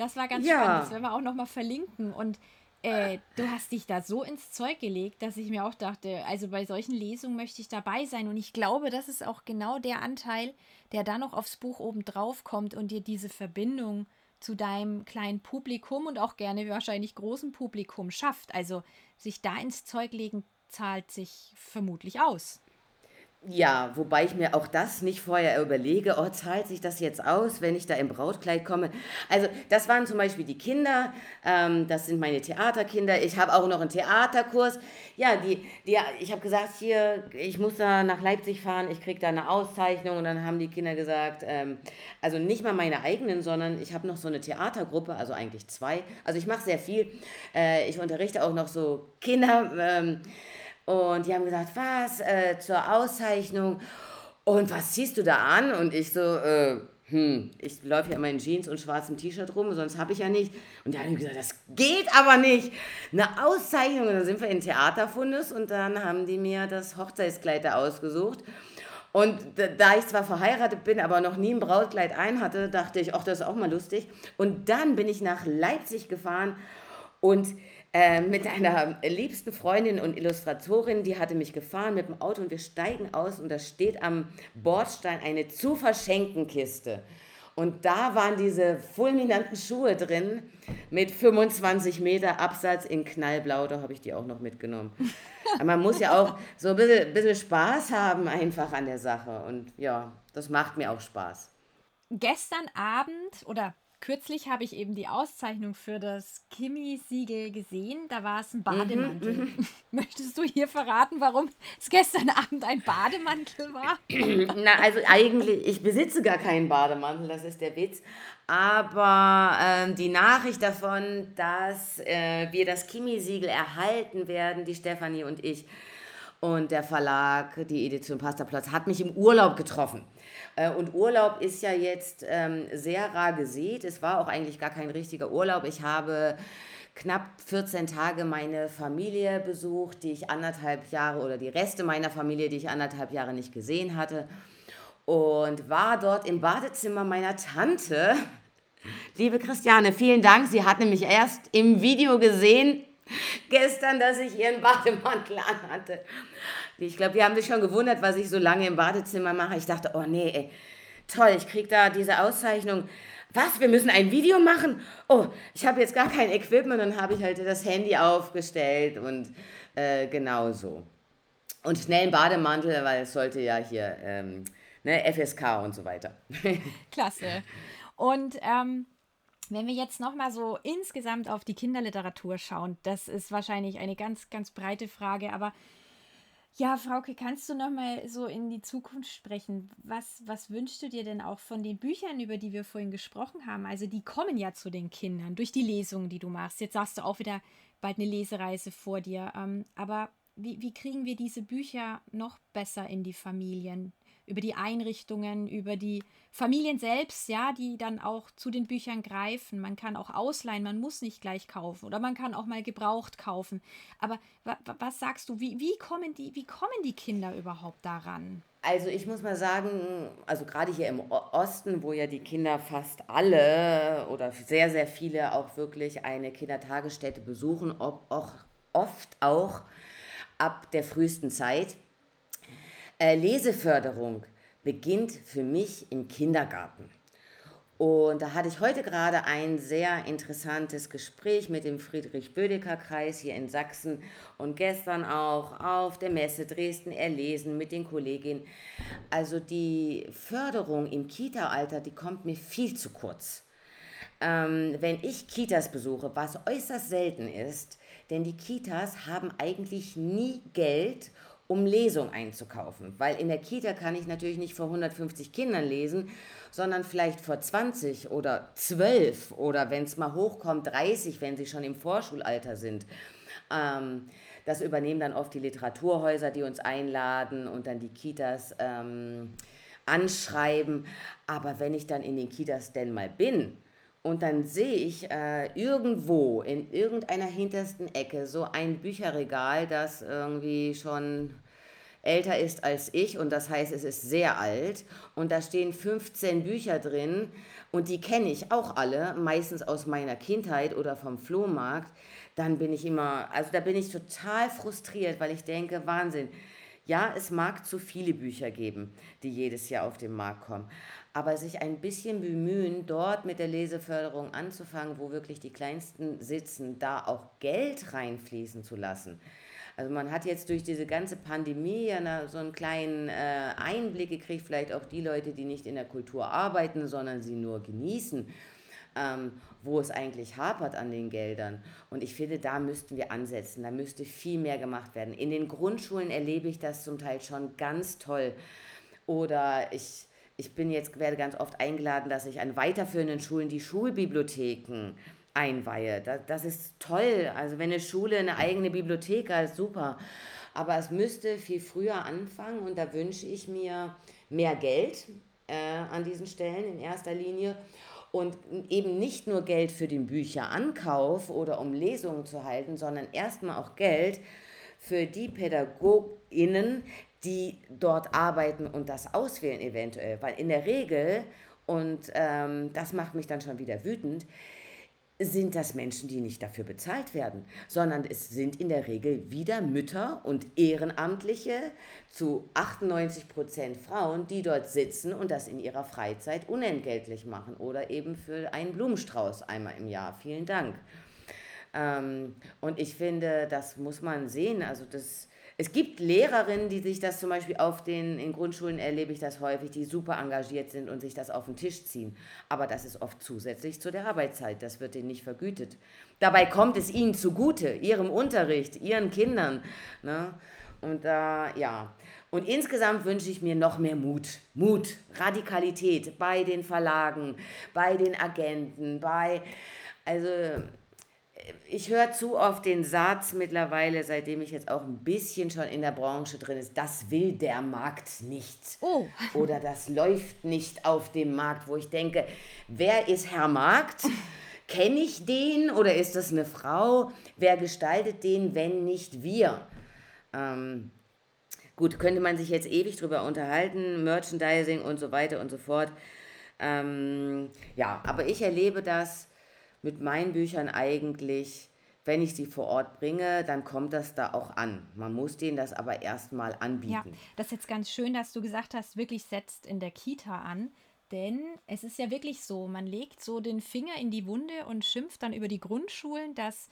das war ganz ja. spannend. Das werden wir auch nochmal verlinken. Und äh, du hast dich da so ins Zeug gelegt, dass ich mir auch dachte, also bei solchen Lesungen möchte ich dabei sein. Und ich glaube, das ist auch genau der Anteil, der da noch aufs Buch oben drauf kommt und dir diese Verbindung zu deinem kleinen Publikum und auch gerne wahrscheinlich großen Publikum schafft. Also sich da ins Zeug legen zahlt sich vermutlich aus. Ja, wobei ich mir auch das nicht vorher überlege, oh, zahlt sich das jetzt aus, wenn ich da im Brautkleid komme? Also das waren zum Beispiel die Kinder, ähm, das sind meine Theaterkinder. Ich habe auch noch einen Theaterkurs. Ja, die, die, ich habe gesagt, hier, ich muss da nach Leipzig fahren, ich kriege da eine Auszeichnung. Und dann haben die Kinder gesagt, ähm, also nicht mal meine eigenen, sondern ich habe noch so eine Theatergruppe, also eigentlich zwei. Also ich mache sehr viel. Äh, ich unterrichte auch noch so Kinder. Ähm, und die haben gesagt, was, äh, zur Auszeichnung. Und was ziehst du da an? Und ich so, äh, hm, ich laufe ja immer in Jeans und schwarzem T-Shirt rum, sonst habe ich ja nicht. Und die haben gesagt, das geht aber nicht. Eine Auszeichnung. Und dann sind wir in Theaterfundus und dann haben die mir das Hochzeitskleid da ausgesucht. Und da ich zwar verheiratet bin, aber noch nie ein Brautkleid ein hatte, dachte ich, ach, das ist auch mal lustig. Und dann bin ich nach Leipzig gefahren und äh, mit einer liebsten Freundin und Illustratorin, die hatte mich gefahren mit dem Auto und wir steigen aus und da steht am Bordstein eine zu verschenken Kiste. Und da waren diese fulminanten Schuhe drin mit 25 Meter Absatz in Knallblau. Da habe ich die auch noch mitgenommen. Man muss ja auch so ein bisschen, bisschen Spaß haben einfach an der Sache. Und ja, das macht mir auch Spaß. Gestern Abend oder Kürzlich habe ich eben die Auszeichnung für das Kimi-Siegel gesehen. Da war es ein Bademantel. Mhm, mhm. Möchtest du hier verraten, warum es gestern Abend ein Bademantel war? Na, also eigentlich, ich besitze gar keinen Bademantel, das ist der Witz. Aber äh, die Nachricht davon, dass äh, wir das Kimi-Siegel erhalten werden, die Stefanie und ich, und der Verlag, die Edition Pastaplatz, hat mich im Urlaub getroffen. Äh, und Urlaub ist ja jetzt ähm, sehr rar gesät. Es war auch eigentlich gar kein richtiger Urlaub. Ich habe knapp 14 Tage meine Familie besucht, die ich anderthalb Jahre oder die Reste meiner Familie, die ich anderthalb Jahre nicht gesehen hatte. Und war dort im Badezimmer meiner Tante. Liebe Christiane, vielen Dank. Sie hat nämlich erst im Video gesehen, gestern, dass ich ihren Bademantel anhatte. Ich glaube, die haben sich schon gewundert, was ich so lange im Badezimmer mache. Ich dachte, oh nee, ey, toll, ich kriege da diese Auszeichnung. Was, wir müssen ein Video machen? Oh, ich habe jetzt gar kein Equipment. Dann habe ich halt das Handy aufgestellt und äh, genau so. Und schnell einen Bademantel, weil es sollte ja hier ähm, ne, FSK und so weiter. Klasse. Und ähm, wenn wir jetzt nochmal so insgesamt auf die Kinderliteratur schauen, das ist wahrscheinlich eine ganz, ganz breite Frage, aber ja, Frauke, kannst du nochmal so in die Zukunft sprechen? Was, was wünschst du dir denn auch von den Büchern, über die wir vorhin gesprochen haben? Also die kommen ja zu den Kindern durch die Lesungen, die du machst. Jetzt sagst du auch wieder bald eine Lesereise vor dir. Ähm, aber wie, wie kriegen wir diese Bücher noch besser in die Familien? Über die Einrichtungen, über die Familien selbst, ja, die dann auch zu den Büchern greifen. Man kann auch ausleihen, man muss nicht gleich kaufen oder man kann auch mal gebraucht kaufen. Aber wa, was sagst du, wie, wie, kommen die, wie kommen die Kinder überhaupt daran? Also ich muss mal sagen, also gerade hier im Osten, wo ja die Kinder fast alle oder sehr, sehr viele auch wirklich eine Kindertagesstätte besuchen, ob auch oft auch ab der frühesten Zeit. Äh, Leseförderung beginnt für mich im Kindergarten. Und da hatte ich heute gerade ein sehr interessantes Gespräch mit dem Friedrich-Bödecker-Kreis hier in Sachsen und gestern auch auf der Messe Dresden erlesen mit den Kolleginnen. Also die Förderung im Kita-Alter, die kommt mir viel zu kurz. Ähm, wenn ich Kitas besuche, was äußerst selten ist, denn die Kitas haben eigentlich nie Geld, um Lesung einzukaufen. Weil in der Kita kann ich natürlich nicht vor 150 Kindern lesen, sondern vielleicht vor 20 oder 12 oder wenn es mal hochkommt, 30, wenn sie schon im Vorschulalter sind. Ähm, das übernehmen dann oft die Literaturhäuser, die uns einladen und dann die Kitas ähm, anschreiben. Aber wenn ich dann in den Kitas denn mal bin, und dann sehe ich äh, irgendwo in irgendeiner hintersten Ecke so ein Bücherregal, das irgendwie schon älter ist als ich. Und das heißt, es ist sehr alt. Und da stehen 15 Bücher drin. Und die kenne ich auch alle, meistens aus meiner Kindheit oder vom Flohmarkt, dann bin ich immer, also da bin ich total frustriert, weil ich denke, Wahnsinn. Ja, es mag zu viele Bücher geben, die jedes Jahr auf den Markt kommen aber sich ein bisschen bemühen, dort mit der Leseförderung anzufangen, wo wirklich die Kleinsten sitzen, da auch Geld reinfließen zu lassen. Also man hat jetzt durch diese ganze Pandemie ja so einen kleinen äh, Einblick gekriegt, vielleicht auch die Leute, die nicht in der Kultur arbeiten, sondern sie nur genießen, ähm, wo es eigentlich hapert an den Geldern. Und ich finde, da müssten wir ansetzen, da müsste viel mehr gemacht werden. In den Grundschulen erlebe ich das zum Teil schon ganz toll. Oder ich ich bin jetzt, werde ganz oft eingeladen, dass ich an weiterführenden Schulen die Schulbibliotheken einweihe. Das, das ist toll. Also wenn eine Schule eine eigene Bibliothek hat, super. Aber es müsste viel früher anfangen und da wünsche ich mir mehr Geld äh, an diesen Stellen in erster Linie und eben nicht nur Geld für den Bücherankauf oder um Lesungen zu halten, sondern erstmal auch Geld für die PädagogInnen, die dort arbeiten und das auswählen eventuell. Weil in der Regel, und ähm, das macht mich dann schon wieder wütend, sind das Menschen, die nicht dafür bezahlt werden, sondern es sind in der Regel wieder Mütter und Ehrenamtliche zu 98 Prozent Frauen, die dort sitzen und das in ihrer Freizeit unentgeltlich machen oder eben für einen Blumenstrauß einmal im Jahr. Vielen Dank. Ähm, und ich finde, das muss man sehen. Also das es gibt Lehrerinnen, die sich das zum Beispiel auf den, in Grundschulen erlebe ich das häufig, die super engagiert sind und sich das auf den Tisch ziehen. Aber das ist oft zusätzlich zu der Arbeitszeit. Das wird ihnen nicht vergütet. Dabei kommt es ihnen zugute, ihrem Unterricht, ihren Kindern. Ne? Und da, äh, ja. Und insgesamt wünsche ich mir noch mehr Mut. Mut, Radikalität bei den Verlagen, bei den Agenten, bei, also ich höre zu oft den Satz mittlerweile, seitdem ich jetzt auch ein bisschen schon in der Branche drin ist, das will der Markt nicht. Oh. Oder das läuft nicht auf dem Markt, wo ich denke, wer ist Herr Markt? Kenne ich den oder ist das eine Frau? Wer gestaltet den, wenn nicht wir? Ähm, gut, könnte man sich jetzt ewig drüber unterhalten, Merchandising und so weiter und so fort. Ähm, ja, aber ich erlebe das mit meinen Büchern eigentlich wenn ich sie vor Ort bringe, dann kommt das da auch an. Man muss denen das aber erstmal Ja, anbieten. das ist jetzt ganz schön, dass du gesagt hast, wirklich setzt in der Kita an. Denn es ist ja wirklich so, man legt so den Finger in die Wunde und schimpft dann über die Grundschulen, dass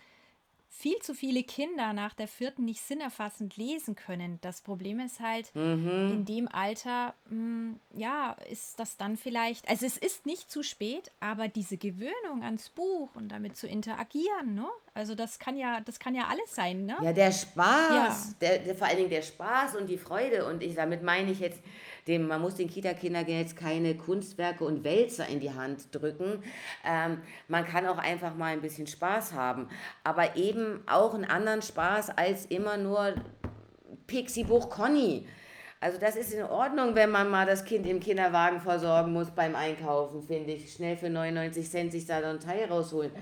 viel zu viele Kinder nach der vierten nicht sinnerfassend lesen können. Das Problem ist halt, in dem Alter, mh, ja, ist das dann vielleicht, also es ist nicht zu spät, aber diese Gewöhnung ans Buch und damit zu interagieren, ne? Also das kann ja, das kann ja alles sein, ne? Ja, der Ja, Spaß, der, der, vor allen Dingen der Spaß und die Freude. Und ich, damit meine ich jetzt, dem, man muss den Kita-Kindern jetzt keine Kunstwerke und Wälzer in die Hand drücken. Ähm, man kann auch einfach mal ein bisschen Spaß haben. Aber eben auch einen anderen Spaß als immer nur Pixie-Buch Conny. Also das ist in Ordnung, wenn man mal das Kind im Kinderwagen versorgen muss beim Einkaufen, finde ich. Schnell für 99 Cent sich da so ein Teil rausholen.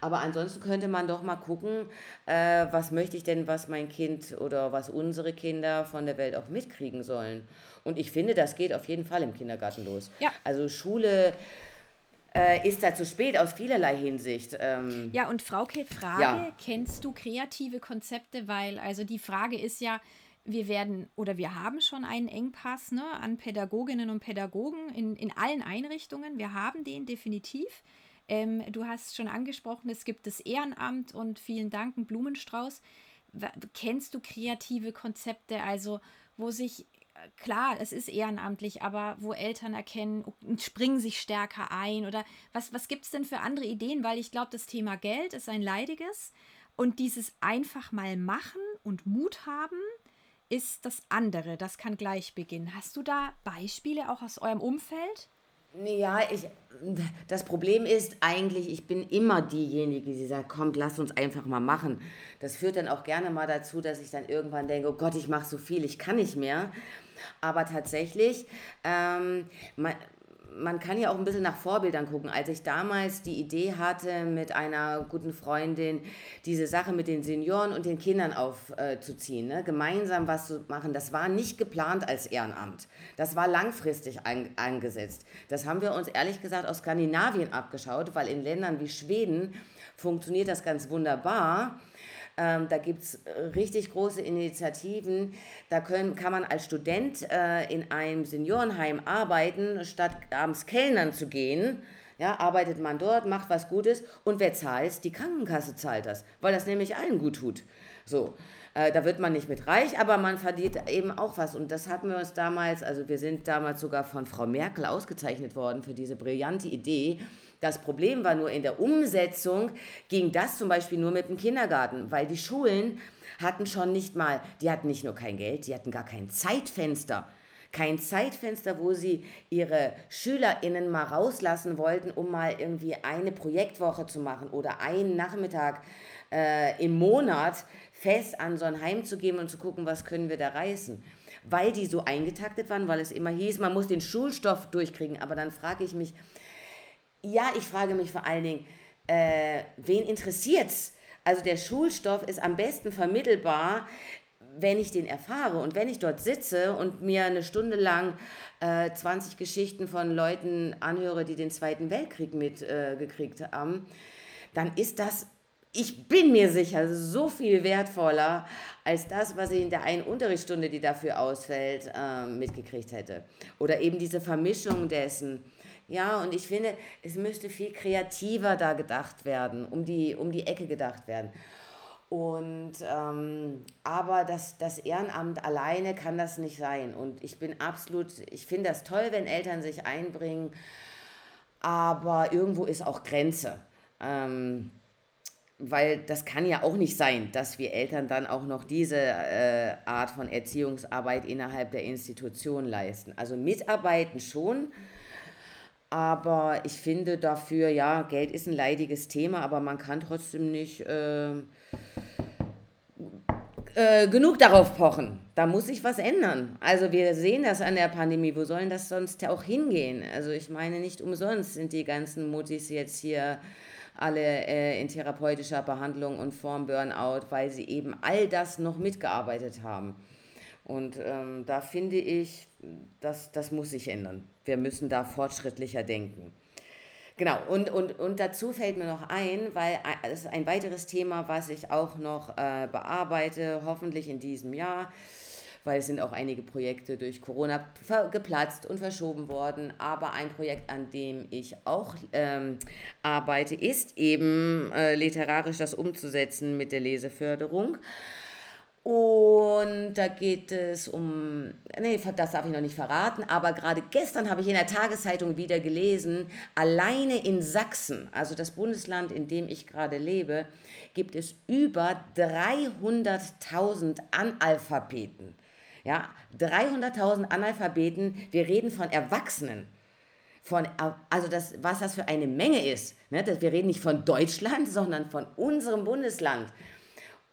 Aber ansonsten könnte man doch mal gucken, äh, was möchte ich denn, was mein Kind oder was unsere Kinder von der Welt auch mitkriegen sollen. Und ich finde, das geht auf jeden Fall im Kindergarten los. ja. Also Schule äh, ist da zu spät aus vielerlei Hinsicht. Ähm, Ja, und Frauke, Frage, ja, kennst du kreative Konzepte? Weil, also die Frage ist ja, wir werden oder wir haben schon einen Engpass ne, an Pädagoginnen und Pädagogen in, in allen Einrichtungen. Wir haben den definitiv. Ähm, du hast schon angesprochen, es gibt das Ehrenamt und vielen Dank, einen Blumenstrauß. Kennst du kreative Konzepte, also wo sich, äh, klar, es ist ehrenamtlich, aber wo Eltern erkennen, und springen sich stärker ein oder was, was gibt es denn für andere Ideen? Weil ich glaube, das Thema Geld ist ein leidiges und dieses einfach mal machen und Mut haben ist das andere. Das kann gleich beginnen. Hast du da Beispiele auch aus eurem Umfeld? Ja, ich, das Problem ist eigentlich, ich bin immer diejenige, die sagt, komm, lass uns einfach mal machen. Das führt dann auch gerne mal dazu, dass ich dann irgendwann denke, oh Gott, ich mache so viel, ich kann nicht mehr. Aber tatsächlich, ähm, man, kann ja auch ein bisschen nach Vorbildern gucken. Als ich damals die Idee hatte, mit einer guten Freundin diese Sache mit den Senioren und den Kindern aufzuziehen, ne? gemeinsam was zu machen, das war nicht geplant als Ehrenamt. Das war langfristig an, angesetzt. Das haben wir uns ehrlich gesagt aus Skandinavien abgeschaut, weil in Ländern wie Schweden funktioniert das ganz wunderbar. Ähm, da gibt es richtig große Initiativen. Da können, kann man als Student äh, in einem Seniorenheim arbeiten, statt abends Kellnern zu gehen. Ja, arbeitet man dort, macht was Gutes und wer zahlt? Die Krankenkasse zahlt das, weil das nämlich allen gut tut. So, äh, da wird man nicht mit reich, aber man verdient eben auch was. Und das hatten wir uns damals, also wir sind damals sogar von Frau Merkel ausgezeichnet worden für diese brillante Idee. Das Problem war nur in der Umsetzung, ging das zum Beispiel nur mit dem Kindergarten, weil die Schulen hatten schon nicht mal, die hatten nicht nur kein Geld, die hatten gar kein Zeitfenster. Kein Zeitfenster, wo sie ihre SchülerInnen mal rauslassen wollten, um mal irgendwie eine Projektwoche zu machen oder einen Nachmittag äh, im Monat fest an so ein Heim zu gehen und zu gucken, was können wir da reißen. Weil die so eingetaktet waren, weil es immer hieß, man muss den Schulstoff durchkriegen. Aber dann frage ich mich, ja, ich frage mich vor allen Dingen, äh, wen interessiert's? Also der Schulstoff ist am besten vermittelbar, wenn ich den erfahre und wenn ich dort sitze und mir eine Stunde lang äh, 20 Geschichten von Leuten anhöre, die den Zweiten Weltkrieg mitgekriegt äh, haben, dann ist das, ich bin mir sicher, so viel wertvoller als das, was ich in der einen Unterrichtsstunde, die dafür ausfällt, äh, mitgekriegt hätte. Oder eben diese Vermischung dessen. Ja, und ich finde, es müsste viel kreativer da gedacht werden, um die, um die Ecke gedacht werden. Und ähm, aber das, das Ehrenamt alleine kann das nicht sein. Und ich bin absolut, ich finde das toll, wenn Eltern sich einbringen, aber irgendwo ist auch Grenze. Ähm, weil das kann ja auch nicht sein, dass wir Eltern dann auch noch diese äh, Art von Erziehungsarbeit innerhalb der Institution leisten. Also mitarbeiten schon, aber ich finde dafür, ja, Geld ist ein leidiges Thema, aber man kann trotzdem nicht äh, äh, genug darauf pochen. Da muss sich was ändern. Also wir sehen das an der Pandemie. Wo sollen das sonst auch hingehen? Also ich meine, nicht umsonst sind die ganzen Mutis jetzt hier alle äh, in therapeutischer Behandlung und vorm Burnout, weil sie eben all das noch mitgearbeitet haben. Und ähm, da finde ich, das, das muss sich ändern. Wir müssen da fortschrittlicher denken. Genau, und, und, und dazu fällt mir noch ein, weil es ist ein weiteres Thema, was ich auch noch äh, bearbeite, hoffentlich in diesem Jahr, weil es sind auch einige Projekte durch Corona geplatzt und verschoben worden. Aber ein Projekt, an dem ich auch ähm, arbeite, ist eben äh, literarisch das umzusetzen mit der Leseförderung. Und da geht es um, nee, das darf ich noch nicht verraten, aber gerade gestern habe ich in der Tageszeitung wieder gelesen, alleine in Sachsen, also das Bundesland, in dem ich gerade lebe, gibt es über 300.000 Analphabeten. Ja, 300.000 Analphabeten, wir reden von Erwachsenen. Von, also das, was das für eine Menge ist. Ne? Wir reden nicht von Deutschland, sondern von unserem Bundesland.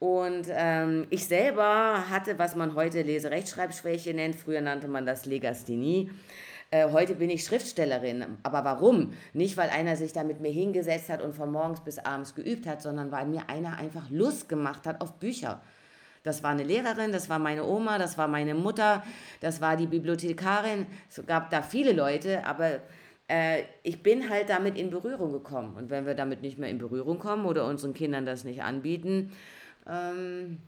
Und ähm, ich selber hatte, was man heute Leserechtschreibschwäche nennt, früher nannte man das Legasthenie. Äh, heute bin ich Schriftstellerin. Aber warum? Nicht, weil einer sich da mit mir hingesetzt hat und von morgens bis abends geübt hat, sondern weil mir einer einfach Lust gemacht hat auf Bücher. Das war eine Lehrerin, das war meine Oma, das war meine Mutter, das war die Bibliothekarin. Es gab da viele Leute, aber äh, ich bin halt damit in Berührung gekommen. Und wenn wir damit nicht mehr in Berührung kommen oder unseren Kindern das nicht anbieten, ähm,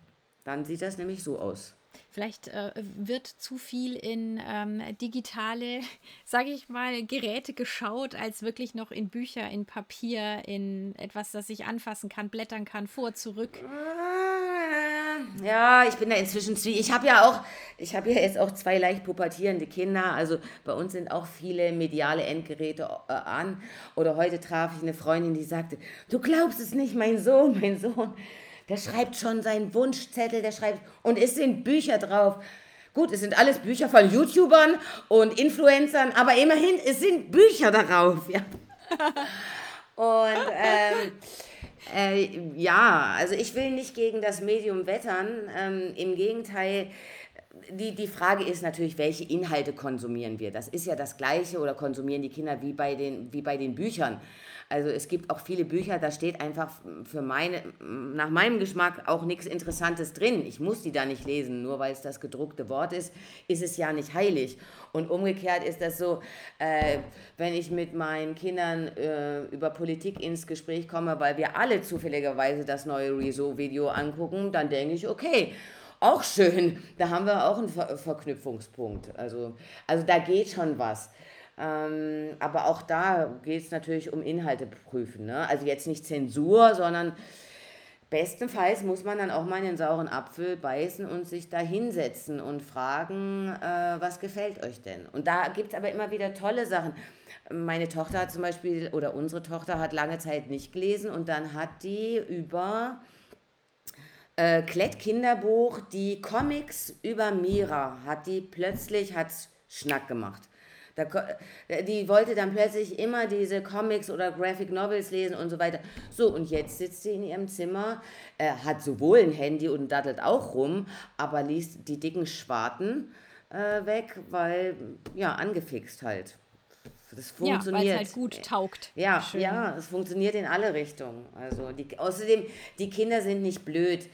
dann sieht das nämlich so aus. Vielleicht äh, wird zu viel in ähm, digitale, sage ich mal, Geräte geschaut, als wirklich noch in Bücher, in Papier, in etwas, das ich anfassen kann, blättern kann, vor, zurück. Ah, ja, ich bin da inzwischen zwie. Ich habe ja auch, ich habe ja jetzt auch zwei leicht pubertierende Kinder. Also bei uns sind auch viele mediale Endgeräte äh, an. Oder heute traf ich eine Freundin, die sagte, du glaubst es nicht, mein Sohn, mein Sohn der schreibt schon seinen Wunschzettel, der schreibt, und es sind Bücher drauf. Gut, es sind alles Bücher von YouTubern und Influencern, aber immerhin, es sind Bücher darauf, ja. Und ähm, äh, ja, also ich will nicht gegen das Medium wettern. Ähm, Im Gegenteil, die, die Frage ist natürlich, welche Inhalte konsumieren wir? Das ist ja das Gleiche oder konsumieren die Kinder wie bei den, wie bei den Büchern. Also es gibt auch viele Bücher, da steht einfach für meine, nach meinem Geschmack auch nichts Interessantes drin. Ich muss die da nicht lesen, nur weil es das gedruckte Wort ist, ist es ja nicht heilig. Und umgekehrt ist das so, äh, wenn ich mit meinen Kindern äh, über Politik ins Gespräch komme, weil wir alle zufälligerweise das neue Rezo-Video angucken, dann denke ich, okay, auch schön, da haben wir auch einen Ver Verknüpfungspunkt. Also, also da geht schon was. Ähm, aber auch da geht es natürlich um Inhalte prüfen. Ne? Also jetzt nicht Zensur, sondern bestenfalls muss man dann auch mal in den sauren Apfel beißen und sich da hinsetzen und fragen, äh, was gefällt euch denn? Und da gibt es aber immer wieder tolle Sachen. Meine Tochter hat zum Beispiel, oder unsere Tochter hat lange Zeit nicht gelesen und dann hat die über äh, Klett Kinderbuch die Comics über Mira, hat die plötzlich, hat's Schnack gemacht. Da, äh, die wollte dann plötzlich immer diese Comics oder Graphic Novels lesen und so weiter. So, und jetzt sitzt sie in ihrem Zimmer, äh, hat sowohl ein Handy und dattelt auch rum, aber liest die dicken Schwarten äh, weg, weil, ja, angefixt halt. Das funktioniert. Ja, weil es halt gut taugt. Ja, Schön. ja, es funktioniert in alle Richtungen. Also die, außerdem, die Kinder sind nicht blöd.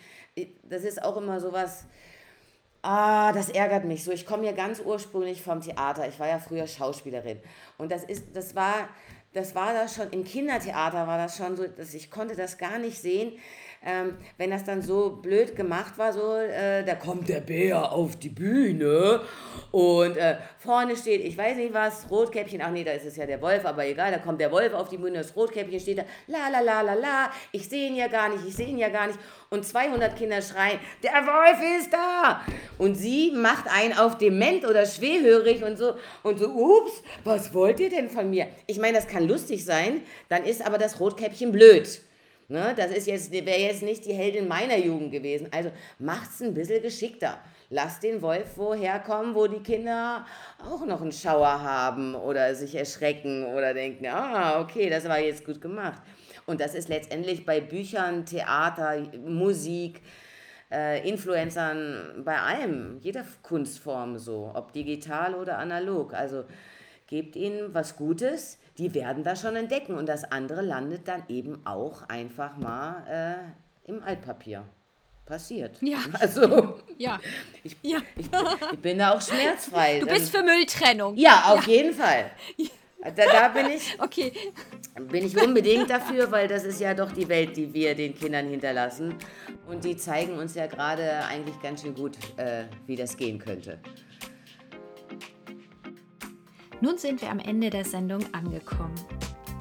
Das ist auch immer sowas, Ah, das ärgert mich so. Ich komme ja ganz ursprünglich vom Theater. Ich war ja früher Schauspielerin. Und das ist, das war, das war das schon, im Kindertheater war das schon so, dass ich konnte das gar nicht sehen, ähm, wenn das dann so blöd gemacht war, so, äh, da kommt der Bär auf die Bühne und äh, vorne steht, ich weiß nicht was, Rotkäppchen, ach nee, da ist es ja der Wolf, aber egal, da kommt der Wolf auf die Bühne, das Rotkäppchen steht da, la la la la la, ich sehe ihn ja gar nicht, ich sehe ihn ja gar nicht und 200 Kinder schreien, der Wolf ist da und sie macht einen auf dement oder schwerhörig und so und so, ups, was wollt ihr denn von mir? Ich meine, das kann lustig sein, dann ist aber das Rotkäppchen blöd. Ne, das jetzt, wäre jetzt nicht die Heldin meiner Jugend gewesen. Also macht's ein bisschen geschickter. Lasst den Wolf woher kommen, wo die Kinder auch noch einen Schauer haben oder sich erschrecken oder denken, ah, okay, das war jetzt gut gemacht. Und das ist letztendlich bei Büchern, Theater, Musik, äh, Influencern, bei allem, jeder Kunstform so, ob digital oder analog. Also gebt ihnen was Gutes, die werden das schon entdecken und das andere landet dann eben auch einfach mal äh, im Altpapier. Passiert. Ja. Also, ja. Ich, ja. Ich, ich bin da auch schmerzfrei. Du bist für Mülltrennung. Ja, auf ja. jeden Fall. Da, da bin ich. Okay. Bin ich unbedingt dafür, weil das ist ja doch die Welt, die wir den Kindern hinterlassen. Und die zeigen uns ja gerade eigentlich ganz schön gut, äh, wie das gehen könnte. Nun sind wir am Ende der Sendung angekommen.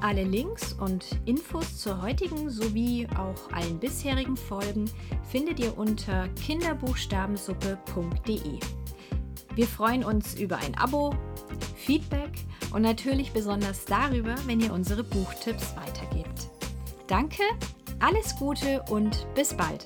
Alle Links und Infos zur heutigen sowie auch allen bisherigen Folgen findet ihr unter kinderbuchstabensuppe.de. Wir freuen uns über ein Abo, Feedback und natürlich besonders darüber, wenn ihr unsere Buchtipps weitergebt. Danke, alles Gute und bis bald.